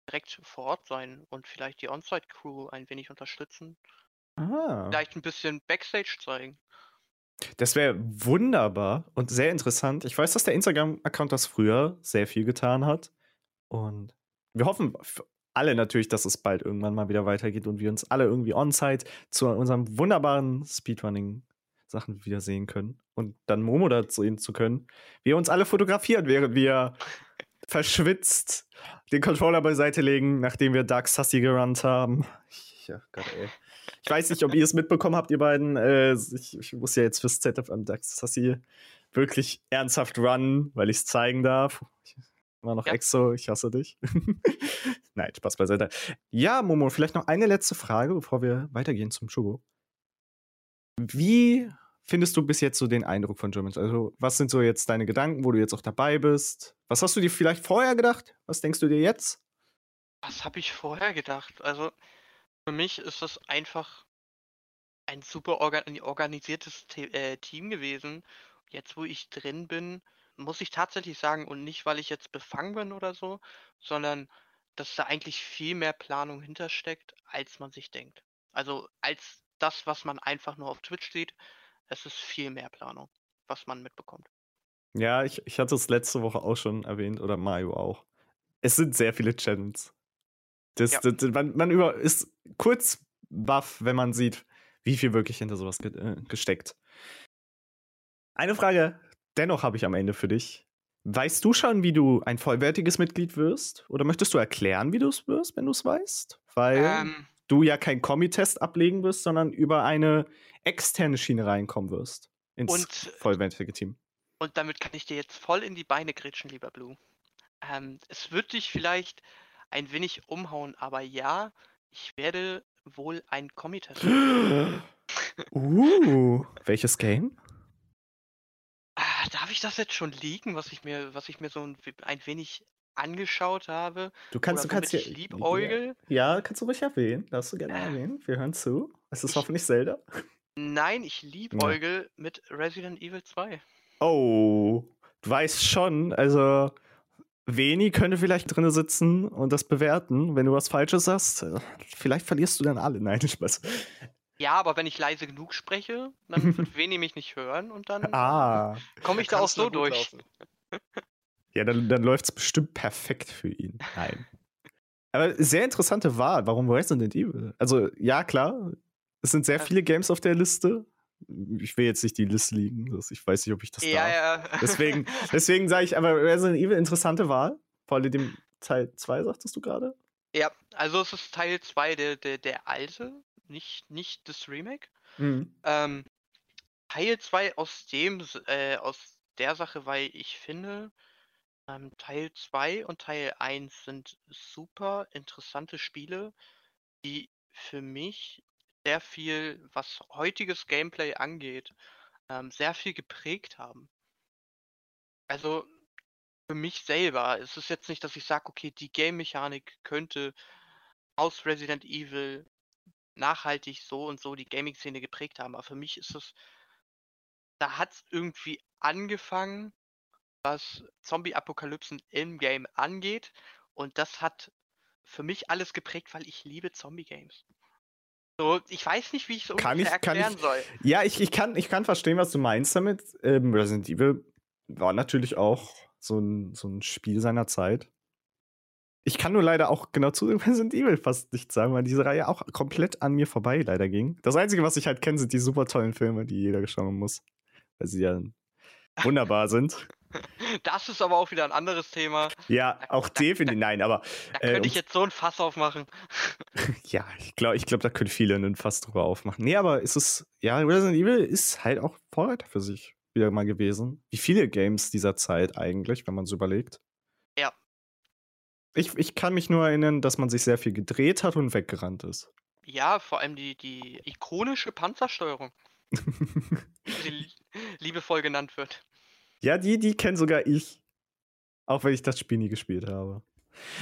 direkt vor Ort sein und vielleicht die On-Site-Crew ein wenig unterstützen. Ah. Vielleicht ein bisschen Backstage zeigen. Das wäre wunderbar und sehr interessant. Ich weiß, dass der Instagram-Account das früher sehr viel getan hat. Und wir hoffen alle natürlich, dass es bald irgendwann mal wieder weitergeht und wir uns alle irgendwie on-site zu unserem wunderbaren Speedrunning-Sachen wiedersehen können. Und dann Momo da sehen zu können, wie er uns alle fotografiert, während wir verschwitzt den Controller beiseite legen, nachdem wir Dark Sassy gerannt haben. Ja, Gott, ey. Ich weiß nicht, ob ihr es mitbekommen habt, ihr beiden. Äh, ich, ich, muss ja jetzt fürs Setup an Daxassi wirklich ernsthaft runnen, weil ich es zeigen darf. Ich war noch ja. Exo, ich hasse dich. Nein, Spaß beiseite. Ja, Momo, vielleicht noch eine letzte Frage, bevor wir weitergehen zum Shugo. Wie findest du bis jetzt so den Eindruck von Germans? Also, was sind so jetzt deine Gedanken, wo du jetzt auch dabei bist? Was hast du dir vielleicht vorher gedacht? Was denkst du dir jetzt? Was habe ich vorher gedacht? Also, für mich ist das einfach ein super organ organisiertes Te äh, Team gewesen. Jetzt, wo ich drin bin, muss ich tatsächlich sagen, und nicht, weil ich jetzt befangen bin oder so, sondern dass da eigentlich viel mehr Planung hintersteckt, als man sich denkt. Also als das, was man einfach nur auf Twitch sieht, es ist viel mehr Planung, was man mitbekommt. Ja, ich, ich hatte es letzte Woche auch schon erwähnt oder Mario auch. Es sind sehr viele Channels. Das, ja. das, man, man über, ist kurz baff, wenn man sieht, wie viel wirklich hinter sowas ge äh, gesteckt. Eine Frage dennoch habe ich am Ende für dich. Weißt du schon, wie du ein vollwertiges Mitglied wirst? Oder möchtest du erklären, wie du es wirst, wenn du es weißt? Weil Ähm, du ja keinen Kommi-Test ablegen wirst, sondern über eine externe Schiene reinkommen wirst. Ins Und- vollwertige Team. und damit kann ich dir jetzt voll in die Beine grätschen, lieber Blue. Ähm, es wird dich vielleicht ein wenig umhauen, aber ja, ich werde wohl ein Kommi-Test. uh, welches Game? Ah, darf ich das jetzt schon liegen, was ich mir, was ich mir so ein, ein wenig angeschaut habe? Du kannst, oder du kannst ja, ich liebäugel? Ja, kannst du ruhig erwähnen. Darfst du gerne Äh. erwähnen. Wir hören zu. Es ist Ich- hoffentlich Zelda. Nein, ich liebäugel mit Resident Evil 2. Oh, du weißt schon, also Veni könnte vielleicht drinne sitzen und das bewerten. Wenn du was Falsches sagst, äh, vielleicht verlierst du dann alle. Nein, Spaß. Ja, aber wenn ich leise genug spreche, dann wird Veni mich nicht hören und dann Ah, komme ich da auch so durch. ja, dann, dann läuft es bestimmt perfekt für ihn. Nein. Aber sehr interessante Wahl. Warum Resident Evil? Also, ja, klar, es sind sehr Ja. viele Games auf der Liste. Ich will jetzt nicht die Liste liegen. Ich weiß nicht, ob ich das Ja, darf. ja. Deswegen, deswegen sage ich aber Resident Evil, interessante Wahl. Vor allem dem Teil 2, sagtest du gerade? ja, also es ist Teil 2, der, der, der alte, nicht, nicht das Remake. Mhm. Ähm, Teil 2 aus dem, äh, aus der Sache, weil ich finde, ähm, Teil 2 und Teil 1 sind super interessante Spiele, die für mich sehr viel, was heutiges Gameplay angeht, ähm, sehr viel geprägt haben. Also für mich selber, es ist jetzt nicht, dass ich sage, okay, die Game-Mechanik könnte aus Resident Evil nachhaltig so und so die Gaming-Szene geprägt haben. Aber für mich ist es, da hat es irgendwie angefangen, was Zombie-Apokalypsen im Game angeht. Und das hat für mich alles geprägt, weil ich liebe Zombie-Games. So, ich weiß nicht, wie ich es Kann ich- kann erklären ich- soll. Ja, ich, ich, kann, ich kann verstehen, was du meinst damit. Ähm, Resident Evil war natürlich auch so ein, so ein Spiel seiner Zeit. Ich kann nur leider auch genau zu Resident Evil fast nichts sagen, weil diese Reihe auch komplett an mir vorbei leider ging. Das Einzige, was ich halt kenne, sind die super tollen Filme, die jeder schauen muss. Weil sie ja wunderbar sind. Das ist aber auch wieder ein anderes Thema. Ja, auch da- definitiv. Nein, aber Da Äh, könnte ich und- jetzt so ein Fass aufmachen. ja, ich glaube, ich glaub, da können viele einen Fass drüber aufmachen. Nee, aber es ist, ja, Resident Evil ist halt auch Vorreiter für sich wieder mal gewesen. Wie viele Games dieser Zeit eigentlich, wenn man so überlegt. Ja. Ich, ich kann mich nur erinnern, dass man sich sehr viel gedreht hat und weggerannt ist. Ja, vor allem die, die ikonische Panzersteuerung, li- liebevoll genannt wird. ja, die, die kenne sogar ich. Auch wenn ich das Spiel nie gespielt habe.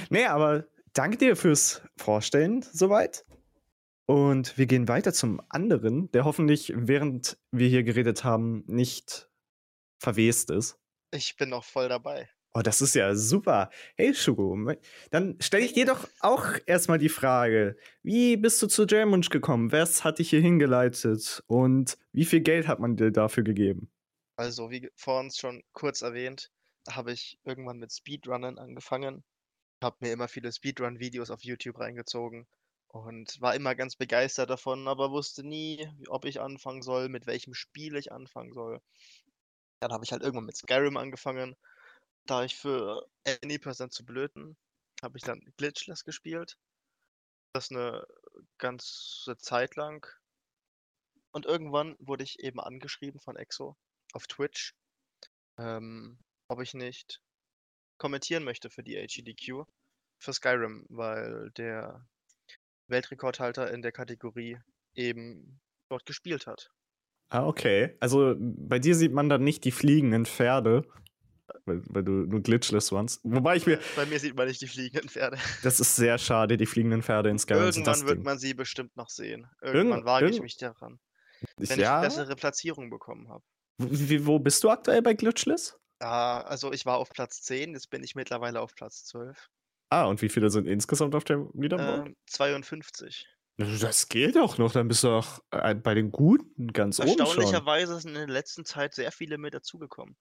Nee, aber danke dir fürs Vorstellen soweit. Und wir gehen weiter zum anderen, der hoffentlich, während wir hier geredet haben, nicht verwest ist. Ich bin noch voll dabei. Oh, das ist ja super. Hey, Shugo, dann stelle ich dir doch auch erstmal die Frage: Wie bist du zu Jammunch gekommen? Wer hat dich hier hingeleitet? Und wie viel Geld hat man dir dafür gegeben? Also, wie ge- vor uns schon kurz erwähnt, habe ich irgendwann mit Speedrunnen angefangen. Habe mir immer viele Speedrun-Videos auf YouTube reingezogen und war immer ganz begeistert davon, aber wusste nie, ob ich anfangen soll, mit welchem Spiel ich anfangen soll. Dann habe ich halt irgendwann mit Skyrim angefangen. Da ich für Any% zu blöden, habe ich dann Glitchless gespielt. Das eine ganze Zeit lang. Und irgendwann wurde ich eben angeschrieben von Exo auf Twitch, ähm, ob ich nicht kommentieren möchte für die HEDQ für Skyrim, weil der Weltrekordhalter in der Kategorie eben dort gespielt hat. Ah, okay. Also bei dir sieht man dann nicht die fliegenden Pferde, weil, weil du nur glitchless warst. Wobei ich mir, Bei mir sieht man nicht die fliegenden Pferde. das ist sehr schade, die fliegenden Pferde in Skyrim Irgendwann wird Ding. man sie bestimmt noch sehen. Irgendwann Irgend- wage ich mich daran. Ich, Wenn ja, ich bessere Platzierungen bekommen habe. wie, wo bist du aktuell bei glitchless? Ah, also ich war auf Platz 10, jetzt bin ich mittlerweile auf Platz 12. Ah, und wie viele sind insgesamt auf dem Leaderboard? Ähm, 52. Das geht doch noch, dann bist du auch äh, bei den Guten ganz oben schon. Erstaunlicherweise sind in der letzten Zeit sehr viele mit dazugekommen.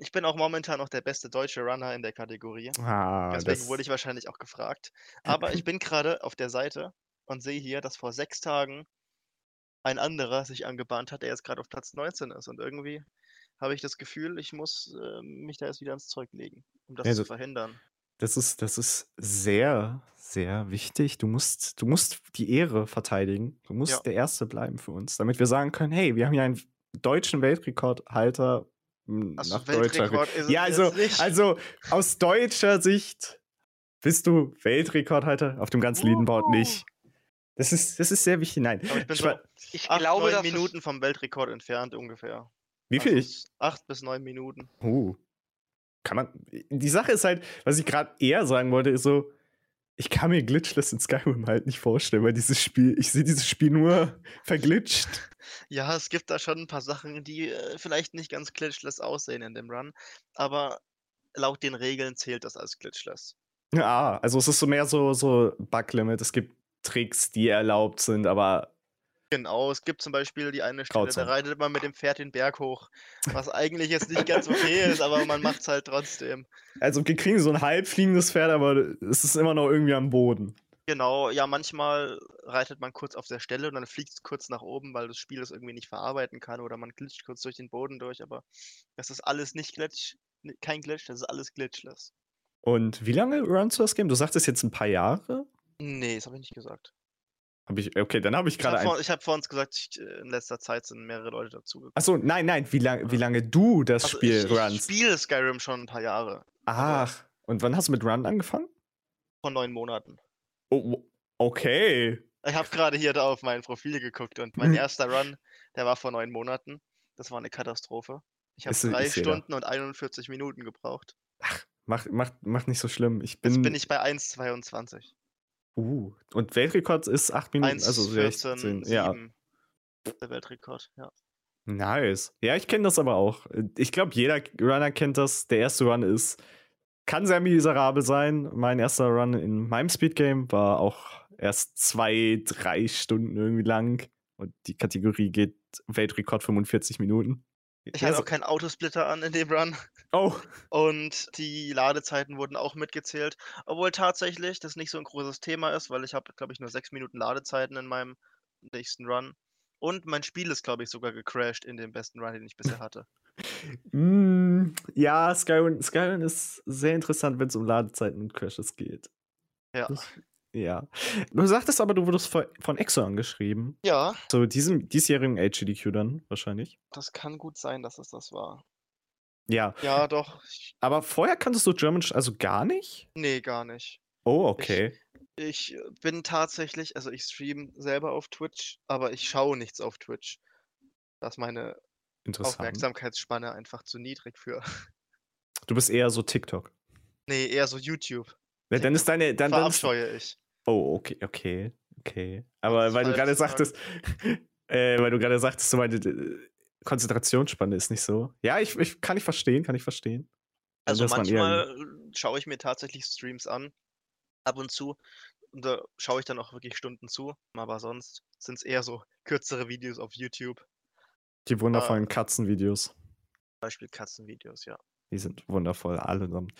Ich bin auch momentan noch der beste deutsche Runner in der Kategorie. Ah, Deswegen das, wurde ich wahrscheinlich auch gefragt. Aber ich bin gerade auf der Seite und sehe hier, dass vor sechs Tagen ein anderer sich angebahnt hat, der jetzt gerade auf Platz 19 ist. Und irgendwie habe ich das Gefühl, ich muss äh, mich da jetzt wieder ins Zeug legen, um das Also- zu verhindern. Das ist, das ist sehr, sehr wichtig. Du musst, du musst die Ehre verteidigen. Du musst Ja. der Erste bleiben für uns, damit wir sagen können, hey, wir haben hier einen deutschen Weltrekordhalter m, Achso, nach deutscher Weltrekord ist es Ja, also, also aus deutscher Sicht bist du Weltrekordhalter, auf dem ganzen Liedenboard Wuhu. nicht. Das ist, das ist sehr wichtig. Nein. Aber ich bin so Ich acht, glaube, neun Minuten vom Weltrekord entfernt ungefähr. Wie viel? Also acht bis neun Minuten. Uh. Kann man. Die Sache ist halt, was ich gerade eher sagen wollte, ist so, ich kann mir Glitchless in Skyrim halt nicht vorstellen, weil dieses Spiel, ich sehe dieses Spiel nur verglitscht. Ja, es gibt da schon ein paar Sachen, die äh, vielleicht nicht ganz glitchless aussehen in dem Run, aber laut den Regeln zählt das als glitchless. Ah, also es ist so mehr so, so Bug-Limit. Es gibt Tricks, die erlaubt sind, aber Genau, es gibt zum Beispiel die eine Stelle, da Grauzone. reitet man mit dem Pferd den Berg hoch, was eigentlich jetzt nicht ganz okay ist, aber man macht es halt trotzdem. also wir kriegen so ein halb fliegendes Pferd, aber es ist immer noch irgendwie am Boden. Genau, ja, manchmal reitet man kurz auf der Stelle und dann fliegt es kurz nach oben, weil das Spiel es irgendwie nicht verarbeiten kann oder man glitscht kurz durch den Boden durch, aber das ist alles nicht glitch, ni- kein Glitch, das ist alles glitchless. Und wie lange runs du das Game? Du sagtest jetzt ein paar Jahre? Nee, das habe ich nicht gesagt. Hab ich, okay, dann habe ich Ich gerade habe ein. vor, ich hab vor uns gesagt, ich, äh, in letzter Zeit sind mehrere Leute dazugekommen. Achso, nein, nein, wie, lang, wie lange du das Also Spiel ich, ich runst. spiele Skyrim schon ein paar Jahre, Ach, und wann hast du mit Run angefangen? vor neun Monaten. Oh, okay. Ich habe gerade hier da auf mein Profil geguckt und mein Mhm. erster Run, der war vor neun Monaten. Das war eine Katastrophe. Ich habe ich drei. Stunden und 41 Minuten gebraucht. Macht, macht, macht nicht so schlimm. Ich Jetzt bin. bin ich bei 1,22. Uh, und Weltrekord ist 8 Minuten. Also 1,14, 16. Ja, 7. Der Weltrekord, ja. nice. Ja, ich kenne das aber auch. Ich glaube, jeder Runner kennt das. Der erste Run ist. Kann sehr miserabel sein. Mein erster Run in meinem Speedgame war auch erst zwei, drei Stunden irgendwie lang. Und die Kategorie geht Weltrekord 45 Minuten. Ich hatte auch keinen Autosplitter an in dem Run. oh, Und die Ladezeiten wurden auch mitgezählt. Obwohl tatsächlich das nicht so ein großes Thema ist, weil ich habe, glaube ich, nur sechs Minuten Ladezeiten in meinem nächsten Run. Und mein Spiel ist, glaube ich, sogar gecrashed in dem besten Run, den ich bisher hatte. Mm, ja, Skyrim, Skyrim ist sehr interessant, wenn es um Ladezeiten und Crashes geht. Ja. Das, ja. Du sagtest aber, du wurdest von, Exo angeschrieben. Ja, So diesem diesjährigen HDQ dann wahrscheinlich. das kann gut sein, dass es das war. Ja. Ja, doch. Ich, Aber vorher kanntest du German also gar nicht? nee, gar nicht. Oh, okay. Ich äh, bin tatsächlich, also ich stream selber auf Twitch, aber ich schaue nichts auf Twitch. Da ist meine. Aufmerksamkeitsspanne einfach zu niedrig für. Du bist eher so TikTok. Nee, eher so YouTube. Ja, dann ist deine. Dann, dann ist, ich. Oh, okay, okay, okay. Aber weil du gerade sagtest, äh, weil du gerade sagtest, so meine äh, Konzentrationsspanne ist nicht so. Ja, ich, ich kann ich verstehen, kann ich verstehen. Also man eher- manchmal äh, schaue ich mir tatsächlich Streams an, ab und zu. Und da schaue ich dann auch wirklich Stunden zu. Aber sonst sind es eher so kürzere Videos auf YouTube. Die wundervollen Katzenvideos. Zum Beispiel Katzenvideos, ja. Die sind wundervoll, alle zusammen.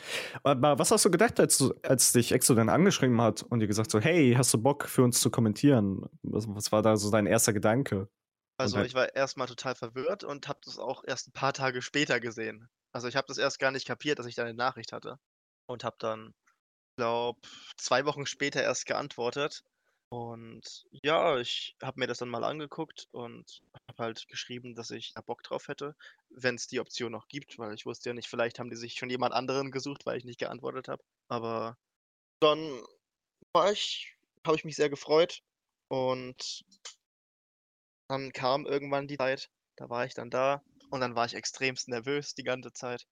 Aber was hast du gedacht, als, du, als dich Exo dann angeschrieben hat und dir gesagt so, hey, hast du Bock für uns zu kommentieren? Was, was war da so dein erster Gedanke? Also halt- ich war erstmal total verwirrt und habe das auch erst ein paar Tage später gesehen. Also ich habe das erst gar nicht kapiert, dass ich da eine Nachricht hatte. Und habe dann, glaube zwei Wochen später erst geantwortet. Und ja, ich habe mir das dann mal angeguckt und habe halt geschrieben, dass ich da Bock drauf hätte, wenn es die Option noch gibt, weil ich wusste ja nicht, vielleicht haben die sich schon jemand anderen gesucht, weil ich nicht geantwortet habe. Aber dann war ich, habe ich mich sehr gefreut und dann kam irgendwann die Zeit, da war ich dann da und dann war ich extremst nervös die ganze Zeit,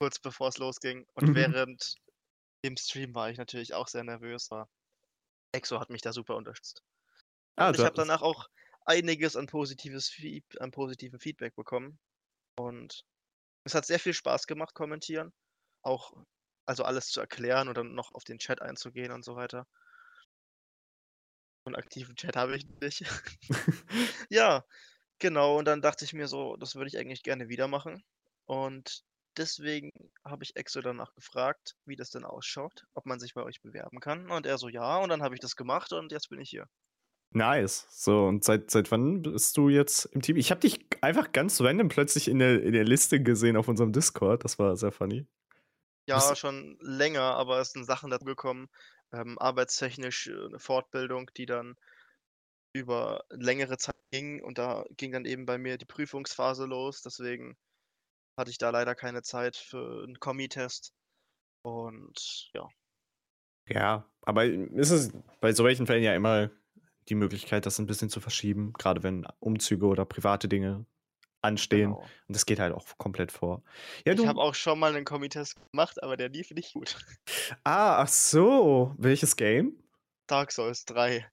kurz bevor es losging. Und Mhm. während dem Stream war ich natürlich auch sehr nervös, aber Exo hat mich da super unterstützt. Ah, ich habe danach auch einiges an positives Feed, an positiven Feedback bekommen. Und es hat sehr viel Spaß gemacht, kommentieren. Auch, also alles zu erklären und dann noch auf den Chat einzugehen und so weiter. Und aktiven Chat habe ich nicht. ja, genau. Und dann dachte ich mir so, das würde ich eigentlich gerne wieder machen. Und deswegen habe ich Exo danach gefragt, wie das denn ausschaut, ob man sich bei euch bewerben kann. Und er so, ja, und dann habe ich das gemacht und jetzt bin ich hier. Nice. So, und seit, seit wann bist du jetzt im Team? Ich habe dich einfach ganz random plötzlich in der, in der Liste gesehen auf unserem Discord. Das war sehr funny. Ja, Was- schon länger, aber es sind Sachen dazu gekommen, ähm, arbeitstechnisch äh, eine Fortbildung, die dann über längere Zeit ging und da ging dann eben bei mir die Prüfungsphase los, deswegen hatte ich da leider keine Zeit für einen Kommi-Test. Und ja, Ja, aber ist es bei solchen Fällen ja immer die Möglichkeit, das ein bisschen zu verschieben, gerade wenn Umzüge oder private Dinge anstehen. genau. Und das geht halt auch komplett vor. Ja, Ich habe auch schon mal einen Kommi-Test gemacht, aber der lief nicht gut. ah, ach so. Welches Game? Dark Souls 3.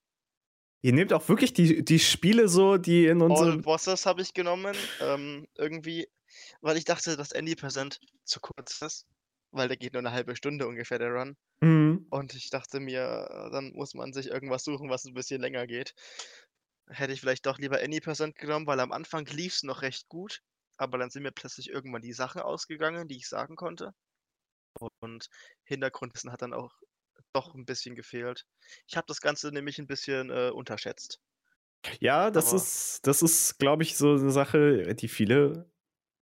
Ihr nehmt auch wirklich die, die Spiele so, die in All unserem. Bosses habe ich genommen, ähm, irgendwie, weil ich dachte, dass Andy Percent zu kurz ist, weil der geht nur eine halbe Stunde ungefähr, der Run. Mhm. Und ich dachte mir, dann muss man sich irgendwas suchen, was ein bisschen länger geht. Hätte ich vielleicht doch lieber Any Percent genommen, weil am Anfang lief es noch recht gut, aber dann sind mir plötzlich irgendwann die Sachen ausgegangen, die ich sagen konnte. Und Hintergrundwissen hat dann auch doch ein bisschen gefehlt. Ich habe das Ganze nämlich ein bisschen äh, unterschätzt. Ja, das Aber- ist, das ist, glaube ich, so eine Sache, die viele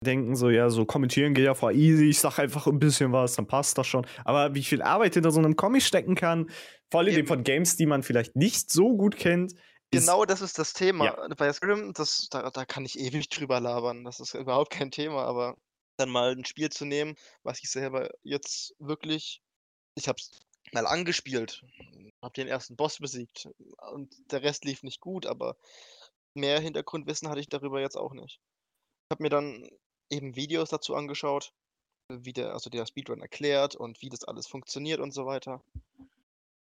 denken so, ja, so kommentieren geht ja voll easy, ich sag einfach ein bisschen was, dann passt das schon. Aber wie viel Arbeit hinter so einem Comic stecken kann, vor allem Eben. von Games, die man vielleicht nicht so gut kennt, Genau das ist das Thema. Ja. Bei Skyrim, das, da, da kann ich ewig drüber labern. Das ist überhaupt kein Thema, aber dann mal ein Spiel zu nehmen, was ich selber jetzt wirklich. Ich hab's mal angespielt, hab den ersten Boss besiegt und der Rest lief nicht gut, aber mehr Hintergrundwissen hatte ich darüber jetzt auch nicht. Ich habe mir dann eben Videos dazu angeschaut, wie der, also der Speedrun erklärt und wie das alles funktioniert und so weiter.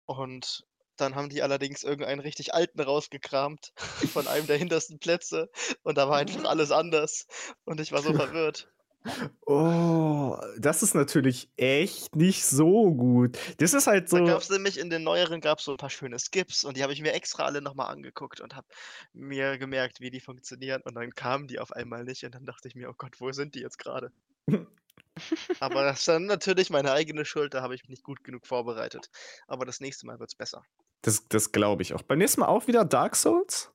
Und dann haben die allerdings irgendeinen richtig alten rausgekramt von einem der hintersten Plätze und da war einfach alles anders und ich war so verwirrt. Oh, das ist natürlich echt nicht so gut. Das ist halt Da so, gab es nämlich in den neueren gab's so ein paar schöne Skips und die habe ich mir extra alle nochmal angeguckt und habe mir gemerkt, wie die funktionieren und dann kamen die auf einmal nicht und dann dachte ich mir, oh Gott, wo sind die jetzt gerade? Aber das ist dann natürlich meine eigene Schuld, da habe ich mich nicht gut genug vorbereitet. Aber das nächste Mal wird es besser. das, das glaube ich auch. Beim nächsten Mal auch wieder Dark Souls?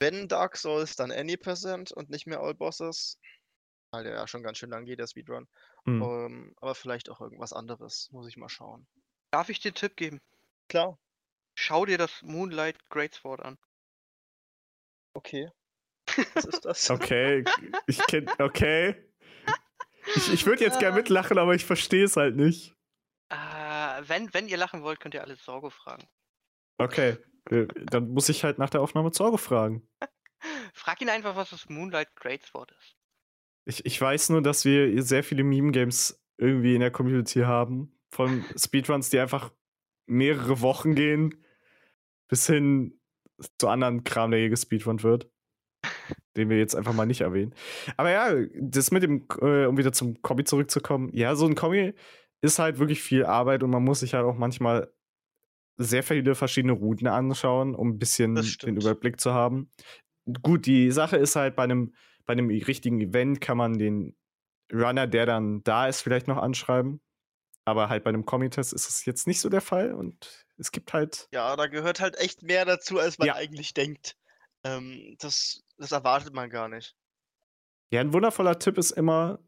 Wenn Dark Souls, dann Any Percent und nicht mehr All Bosses. Weil der ja schon ganz schön lang geht, der Speedrun. Hm. Ähm, aber vielleicht auch irgendwas anderes. Muss ich mal schauen. Darf ich dir einen Tipp geben? Klar, Schau dir das Moonlight Greatsword an. okay. Was ist das? Okay, ich kenn, okay. Ich, ich würde jetzt gerne Ah. mitlachen, aber ich verstehe es halt nicht. Äh, wenn, wenn ihr lachen wollt, könnt ihr alle Sorge fragen. Okay, äh, dann muss ich halt nach der Aufnahme Zorge fragen. Frag ihn einfach, was das Moonlight Greatsword ist. Ich, ich weiß nur, dass wir sehr viele Meme-Games irgendwie in der Community haben. Von Speedruns, die einfach mehrere Wochen gehen, bis hin zu anderen Kram, der hier gespeedrunnt wird. Den wir jetzt einfach mal nicht erwähnen. Aber ja, das mit dem, äh, um wieder zum Kombi zurückzukommen, ja, so ein Kombi ist halt wirklich viel Arbeit und man muss sich halt auch manchmal sehr viele verschiedene Routen anschauen, um ein bisschen den. Überblick zu haben. Gut, die Sache ist halt bei einem, bei einem richtigen Event kann man den Runner, der dann da ist, vielleicht noch anschreiben. Aber halt bei einem Comic-Test ist es jetzt nicht so der Fall und es gibt halt. Ja, da gehört halt echt mehr dazu, als man Ja. eigentlich denkt. Ähm, das, das erwartet man gar nicht. Ja, ein wundervoller Tipp ist immer,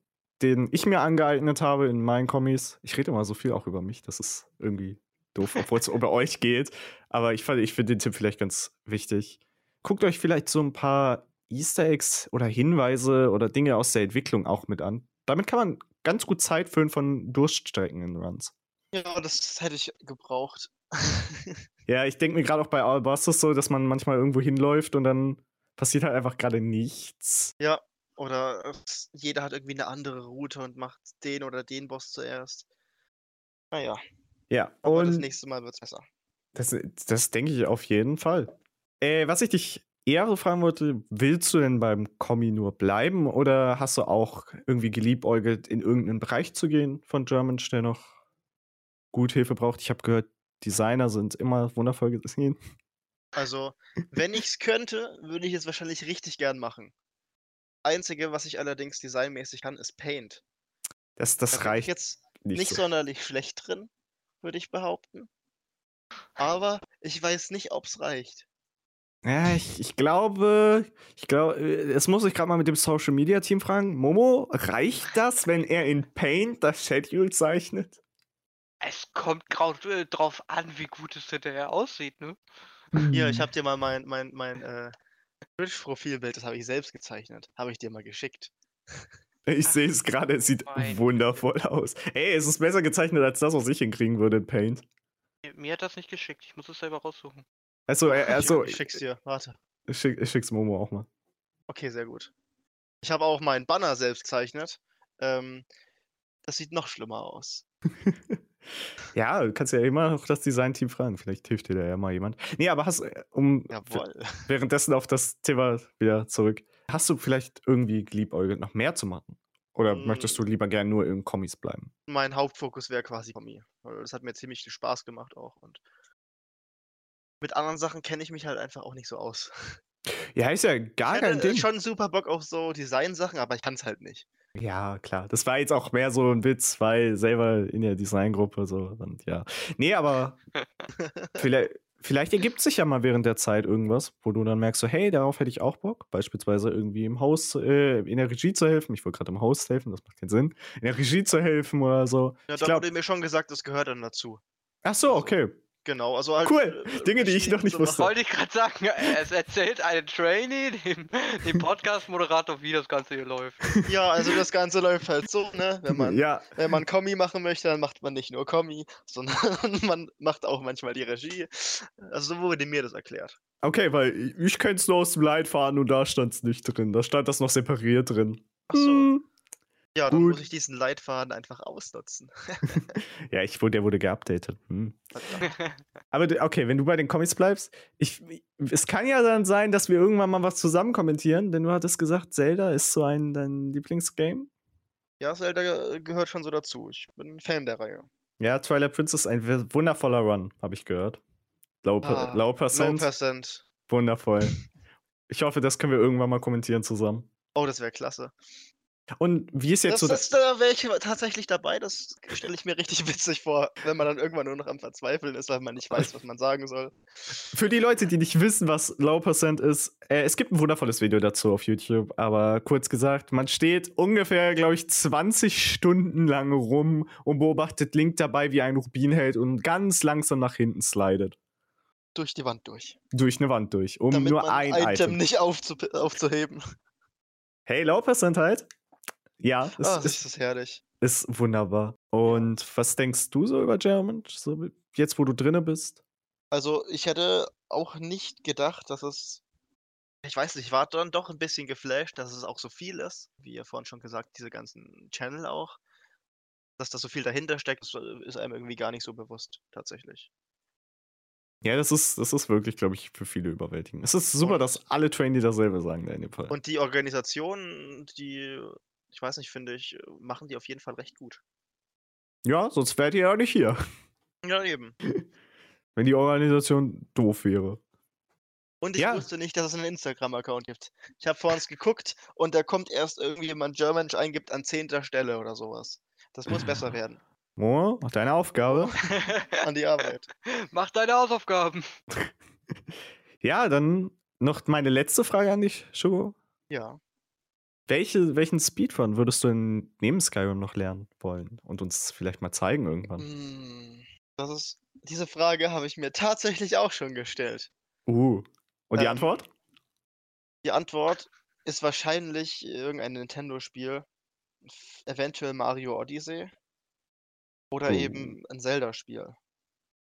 den ich mir angeeignet habe in meinen Kommis. Ich rede immer so viel auch über mich, das ist irgendwie doof, obwohl es über euch geht. Aber ich, fand- ich finde den Tipp vielleicht ganz wichtig. Guckt euch vielleicht so ein paar Easter Eggs oder Hinweise oder Dinge aus der Entwicklung auch mit an. Damit kann man ganz gut Zeit füllen von Durststrecken in Runs. Ja, das hätte ich gebraucht. Ja, ich denke mir gerade auch bei All Bosses so, dass man manchmal irgendwo hinläuft und dann passiert halt einfach gerade nichts. ja, oder jeder hat irgendwie eine andere Route und macht den oder den Boss zuerst. Naja, Ja, aber das und nächste Mal wird es besser. Das, das denke ich auf jeden Fall. Äh, was ich dich eher so fragen wollte, willst du denn beim Kommi nur bleiben oder hast du auch irgendwie geliebäugelt, in irgendeinen Bereich zu gehen von German, der noch gut Hilfe braucht? Ich habe gehört, Designer sind immer wundervoll gesehen. Also, wenn ich es könnte, würde ich es wahrscheinlich richtig gern machen. Einzige, was ich allerdings designmäßig kann, ist Paint. Das, Da das bin ich reicht jetzt nicht. nicht so. sonderlich schlecht drin, würde ich behaupten. Aber ich weiß nicht, ob es reicht. Ja, ich, ich glaube, ich glaube, es muss ich gerade mal mit dem Social Media Team fragen. Momo, reicht das, wenn er in Paint das Schedule zeichnet? Es kommt grau äh, drauf an, wie gut es hinterher aussieht, ne? Hier, Hm. ich habe dir mal mein, mein, mein äh, Twitch-Profilbild, das habe ich selbst gezeichnet, habe ich dir mal geschickt. Ich sehe es gerade, es sieht Mein- wundervoll aus. Ey, es ist besser gezeichnet als das, was ich hinkriegen würde in Paint. Mir hat das nicht geschickt. Ich muss es selber raussuchen. Also, also ich, ich schick's dir, warte. ich, schick, ich schick's Momo auch mal. Okay, sehr gut. Ich habe auch meinen Banner selbst gezeichnet. Ähm, das sieht noch schlimmer aus. Ja, du kannst ja immer noch das Design-Team fragen. Vielleicht hilft dir da ja mal jemand. Nee, aber hast, äh, um Jawohl. währenddessen auf das Thema wieder zurück. Hast du vielleicht irgendwie geliebäugelt, noch mehr zu machen? Oder Mm. möchtest du lieber gerne nur in Kommis bleiben? Mein Hauptfokus wäre quasi Kommi. Das hat mir ziemlich viel Spaß gemacht auch. Und mit anderen Sachen kenne ich mich halt einfach auch nicht so aus. Ja, ist ja gar ich kein hätte Ding. schon super Bock auf so Design-Sachen, aber ich kann es halt nicht. Ja, klar. Das war jetzt auch mehr so ein Witz, weil selber in der Designgruppe so und ja. Nee, aber vielleicht, vielleicht ergibt sich ja mal während der Zeit irgendwas, wo du dann merkst, so, hey, darauf hätte ich auch Bock. Beispielsweise irgendwie im Haus, äh, in der Regie zu helfen. Ich wollte gerade im Haus helfen, das macht keinen Sinn. In der Regie zu helfen oder so. Ja, ich da wurde mir schon gesagt, das gehört dann dazu. Ach so, okay. Genau, also halt. Cool. äh, Dinge, die ich noch nicht wusste. Wollte ich gerade sagen, es erzählt ein Trainee dem, dem Podcast-Moderator, wie das Ganze hier läuft. Ja, also das Ganze läuft halt so, ne? Wenn man, ja, wenn man Kommi machen möchte, dann macht man nicht nur Kommi, sondern man macht auch manchmal die Regie. Also so wurde mir das erklärt. okay, weil ich- kenne es nur aus dem Leitfaden und da stand es nicht drin. Da stand das noch separiert drin. Achso. Hm. Ja, dann gut. muss ich diesen Leitfaden einfach ausnutzen. Ja, ich wurde, der wurde geupdatet. Hm. Aber okay, wenn du bei den Comics bleibst, ich, es kann ja dann sein, dass wir irgendwann mal was zusammen kommentieren, denn du hattest gesagt, Zelda ist so ein dein Lieblingsgame. ja, Zelda ge- gehört schon so dazu. Ich bin ein Fan der Reihe. Ja, Twilight Princess ein wundervoller Run, habe ich gehört. Low, Ah, low Low Percent, Percent. wundervoll. Ich hoffe, das können wir irgendwann mal kommentieren zusammen. Oh, das wäre klasse. Und wie ist jetzt Das, so das, da wäre ich tatsächlich dabei. Das stelle ich mir richtig witzig vor, wenn man dann irgendwann nur noch am Verzweifeln ist, weil man nicht weiß, was man sagen soll. Für die Leute, die nicht wissen, was Low Percent ist, äh, es gibt ein wundervolles Video dazu auf YouTube, aber kurz gesagt, man steht ungefähr, glaube ich, 20 Stunden lang rum und beobachtet Link dabei, wie ein Rubin hält und ganz langsam nach hinten slidet. Durch die Wand durch. Durch eine Wand durch, um damit nur ein Item, Item. nicht aufzu aufzuheben. Hey, Low Percent halt. Ja, es Ah, ist, ist herrlich. ist wunderbar. Und was denkst du so über German? So jetzt, wo du drinne bist? Also, ich hätte auch nicht gedacht, dass es. Ich weiß nicht, ich war dann doch ein bisschen geflasht, dass es auch so viel ist. Wie ihr vorhin schon gesagt, diese ganzen Channel auch. Dass da so viel dahinter steckt, äh, ist einem irgendwie gar nicht so bewusst, tatsächlich. Ja, das ist, das ist wirklich, glaube ich, für viele überwältigend. Es ist super, Und- dass alle Trainee dasselbe sagen in dem Fall. Und die Organisation, die, ich weiß nicht, finde ich, machen die auf jeden Fall recht gut. Ja, sonst wärt ihr ja nicht hier, Ja, eben. wenn die Organisation doof wäre. Und ich Ja. wusste nicht, dass es einen Instagram-Account gibt. Ich habe vorhin geguckt und da kommt erst irgendwie, wenn man German eingibt, an zehnter Stelle oder sowas. Das muss besser werden. Mo, mach deine Aufgabe. An die Arbeit. Mach deine Hausaufgaben. Ja, dann noch meine letzte Frage an dich, Shugo. Ja. Welche, welchen Speedrun würdest du in, neben Skyrim noch lernen wollen und uns vielleicht mal zeigen irgendwann? Mm, Das ist, diese Frage habe ich mir tatsächlich auch schon gestellt. Uh. Und die Ähm, Antwort? Die Antwort ist wahrscheinlich irgendein Nintendo-Spiel. Eventuell Mario Odyssey. Oder Oh. eben ein Zelda-Spiel.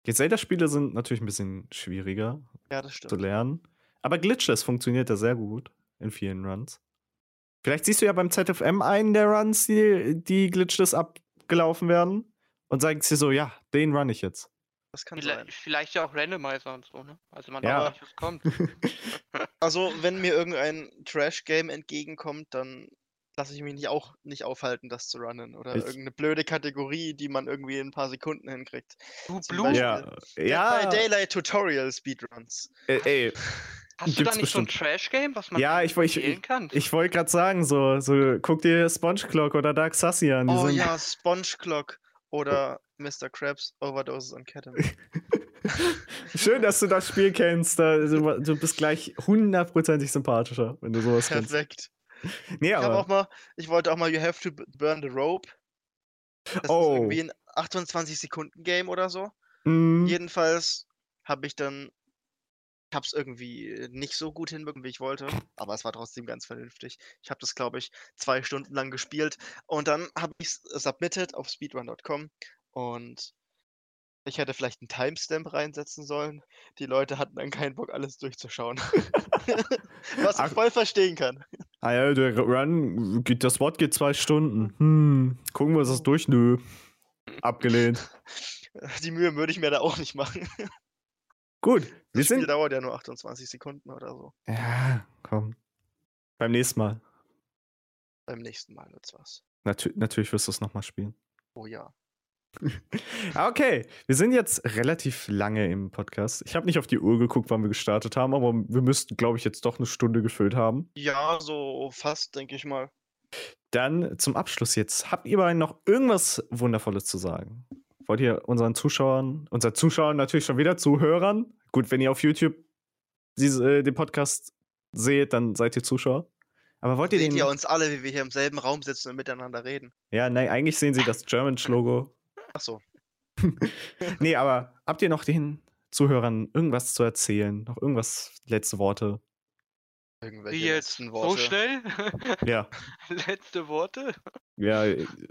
Die Zelda-Spiele sind natürlich ein bisschen schwieriger Ja, zu lernen. Aber Glitchless funktioniert ja sehr gut in vielen Runs. Vielleicht siehst du ja beim ZFM einen der Runs, die, die Glitchless abgelaufen werden und sagst dir so, ja, den run ich jetzt. Das kann sein. Vielleicht, vielleicht ja auch Randomizer und so, ne? Also man Ja. weiß nicht, was kommt. Also, wenn mir irgendein Trash-Game entgegenkommt, dann lasse ich mich nicht auch nicht aufhalten, das zu runnen. Oder Ich- irgendeine blöde Kategorie, die man irgendwie in ein paar Sekunden hinkriegt. Du Blue. Ja, ja, Daylight Tutorial Speedruns. äh, ey, Hast du Gibt's da nicht so ein bestimmt. Trash-Game, was man Ja, ich, ich, spielen ich, kann? ich wollte gerade sagen, so, so, guck dir Sponge Clock oder Dark Sassy an. Die Oh sind, ja, Sponge Clock oder Mr. Krabs Overdoses on Ketamine. Schön, dass du das Spiel kennst. Da, du, du bist gleich hundertprozentig sympathischer, wenn du sowas kennst. Perfekt. Nee, Ich auch mal, ich wollte auch mal You Have to Burn the Rope. Das Oh. ist irgendwie ein 28 Sekunden Game oder so. mh, Jedenfalls habe ich dann, habe es irgendwie nicht so gut hinbekommen, wie ich wollte, aber es war trotzdem ganz vernünftig. Ich habe das, glaube ich, zwei Stunden lang gespielt und dann habe ich es submitted auf speedrun.com und ich hätte vielleicht einen Timestamp reinsetzen sollen. Die Leute hatten dann keinen Bock, alles durchzuschauen. Was ich Ach. voll verstehen kann. ah ja, der Run, das Wort geht zwei Stunden. Hm, gucken wir uns das durch? Nö. Abgelehnt. Die Mühe würde ich mir da auch nicht machen. Gut, wir Das Spiel sind. dauert ja nur 28 Sekunden oder so. Ja, komm. Beim nächsten Mal. Beim nächsten Mal wird's was. Natür natürlich wirst du es nochmal spielen. Oh ja. Okay, wir sind jetzt relativ lange im Podcast. Ich habe nicht auf die Uhr geguckt, wann wir gestartet haben, aber wir müssten, glaube ich, jetzt doch eine Stunde gefüllt haben. Ja, so fast, denke ich mal. Dann zum Abschluss jetzt. Habt ihr beiden noch irgendwas Wundervolles zu sagen? Wollt ihr unseren Zuschauern, unseren Zuschauern natürlich schon wieder Zuhörern? Gut, wenn ihr auf YouTube diese, äh, den Podcast seht, dann seid ihr Zuschauer. Aber wollt ihr Seht den. ihr uns alle, wie wir hier im selben Raum sitzen und miteinander reden? ja, nein, eigentlich sehen sie das German-Logo. Ach so. Nee, aber habt ihr noch den Zuhörern irgendwas zu erzählen? Noch irgendwas, letzte Worte? Irgendwelche jetzt? letzten So Worte. schnell? Ja, Letzte Worte? ja,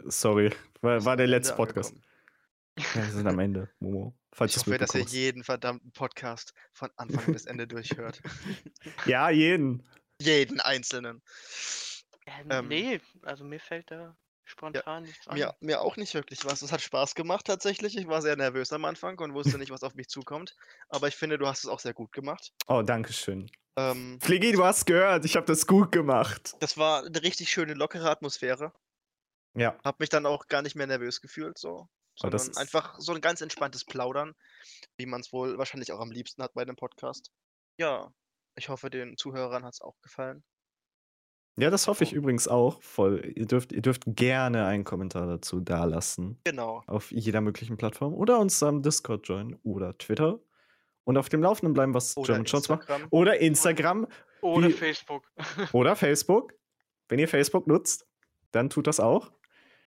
sorry. War, war der letzte Podcast. angekommen. Ja, wir sind am Ende, Momo. Falls Ich hoffe, dass ihr jeden verdammten Podcast von Anfang bis Ende durchhört. Ja, jeden. jeden einzelnen. Ja, Ähm, nee, also mir fällt da spontan nichts ein. Mir, mir auch nicht wirklich was. Es hat Spaß gemacht tatsächlich. Ich war sehr nervös am Anfang und wusste nicht, was auf mich zukommt. Aber ich finde, du hast es auch sehr gut gemacht. Oh, danke schön. Ähm, Fliggy, du hast gehört, ich habe das gut gemacht. das war eine richtig schöne, lockere Atmosphäre. Ja, Hab mich dann auch gar nicht mehr nervös gefühlt, so. Das Sondern ist- einfach so ein ganz entspanntes Plaudern, wie man es wohl wahrscheinlich auch am liebsten hat bei einem Podcast. Ja, ich hoffe, den Zuhörern hat es auch gefallen. ja, das hoffe ich übrigens auch. Voll. Ihr dürft, ihr dürft gerne einen Kommentar dazu dalassen. Genau. Auf jeder möglichen Plattform. Oder uns am Discord joinen oder Twitter. Und auf dem Laufenden bleiben, was Oder German Shots macht. Oder Instagram Oder wie- Facebook. oder Facebook. Wenn ihr Facebook nutzt, dann tut das auch.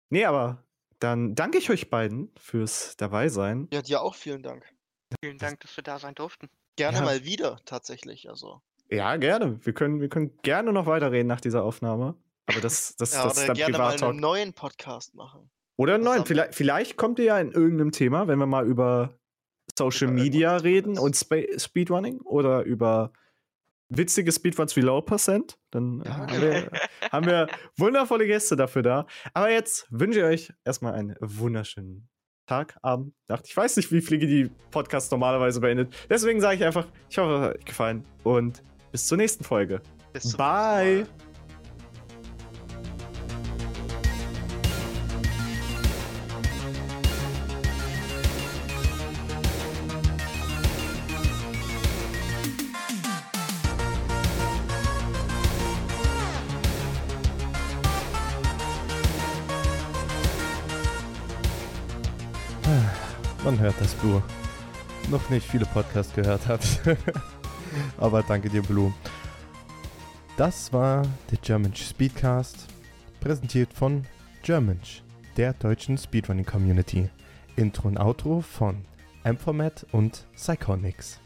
Nee, aber dann danke ich euch beiden fürs Dabeisein. Ja, dir auch vielen Dank. Vielen Dank, dass wir da sein durften. Gerne Ja. mal wieder, tatsächlich. Also. Ja, gerne. Wir können, wir können gerne noch weiterreden nach dieser Aufnahme. Aber das, das, Ja, das ist oder dann gerne mal Privat-Talk. einen neuen Podcast machen. Oder einen neuen. Vielleicht, vielleicht kommt ihr ja in irgendeinem Thema, wenn wir mal über Social Über Media reden und Spa Speedrunning oder über witzige Speedruns wie Low Percent. Dann äh, haben, wir, haben wir wundervolle Gäste dafür da. Aber jetzt wünsche ich euch erstmal einen wunderschönen Tag, Abend, Nacht. Ich weiß nicht, wie Fliege die Podcast normalerweise beendet. Deswegen sage ich einfach, ich hoffe, es hat euch gefallen und bis zur nächsten Folge. Bis zum Bye. Nächsten Mal. Man hört das, Blue. Noch nicht viele Podcasts gehört hat. Aber danke dir, Blue. Das war der German Speedcast, präsentiert von Germanch, der deutschen Speedrunning Community. Intro und Outro von Amformat und Psychonix.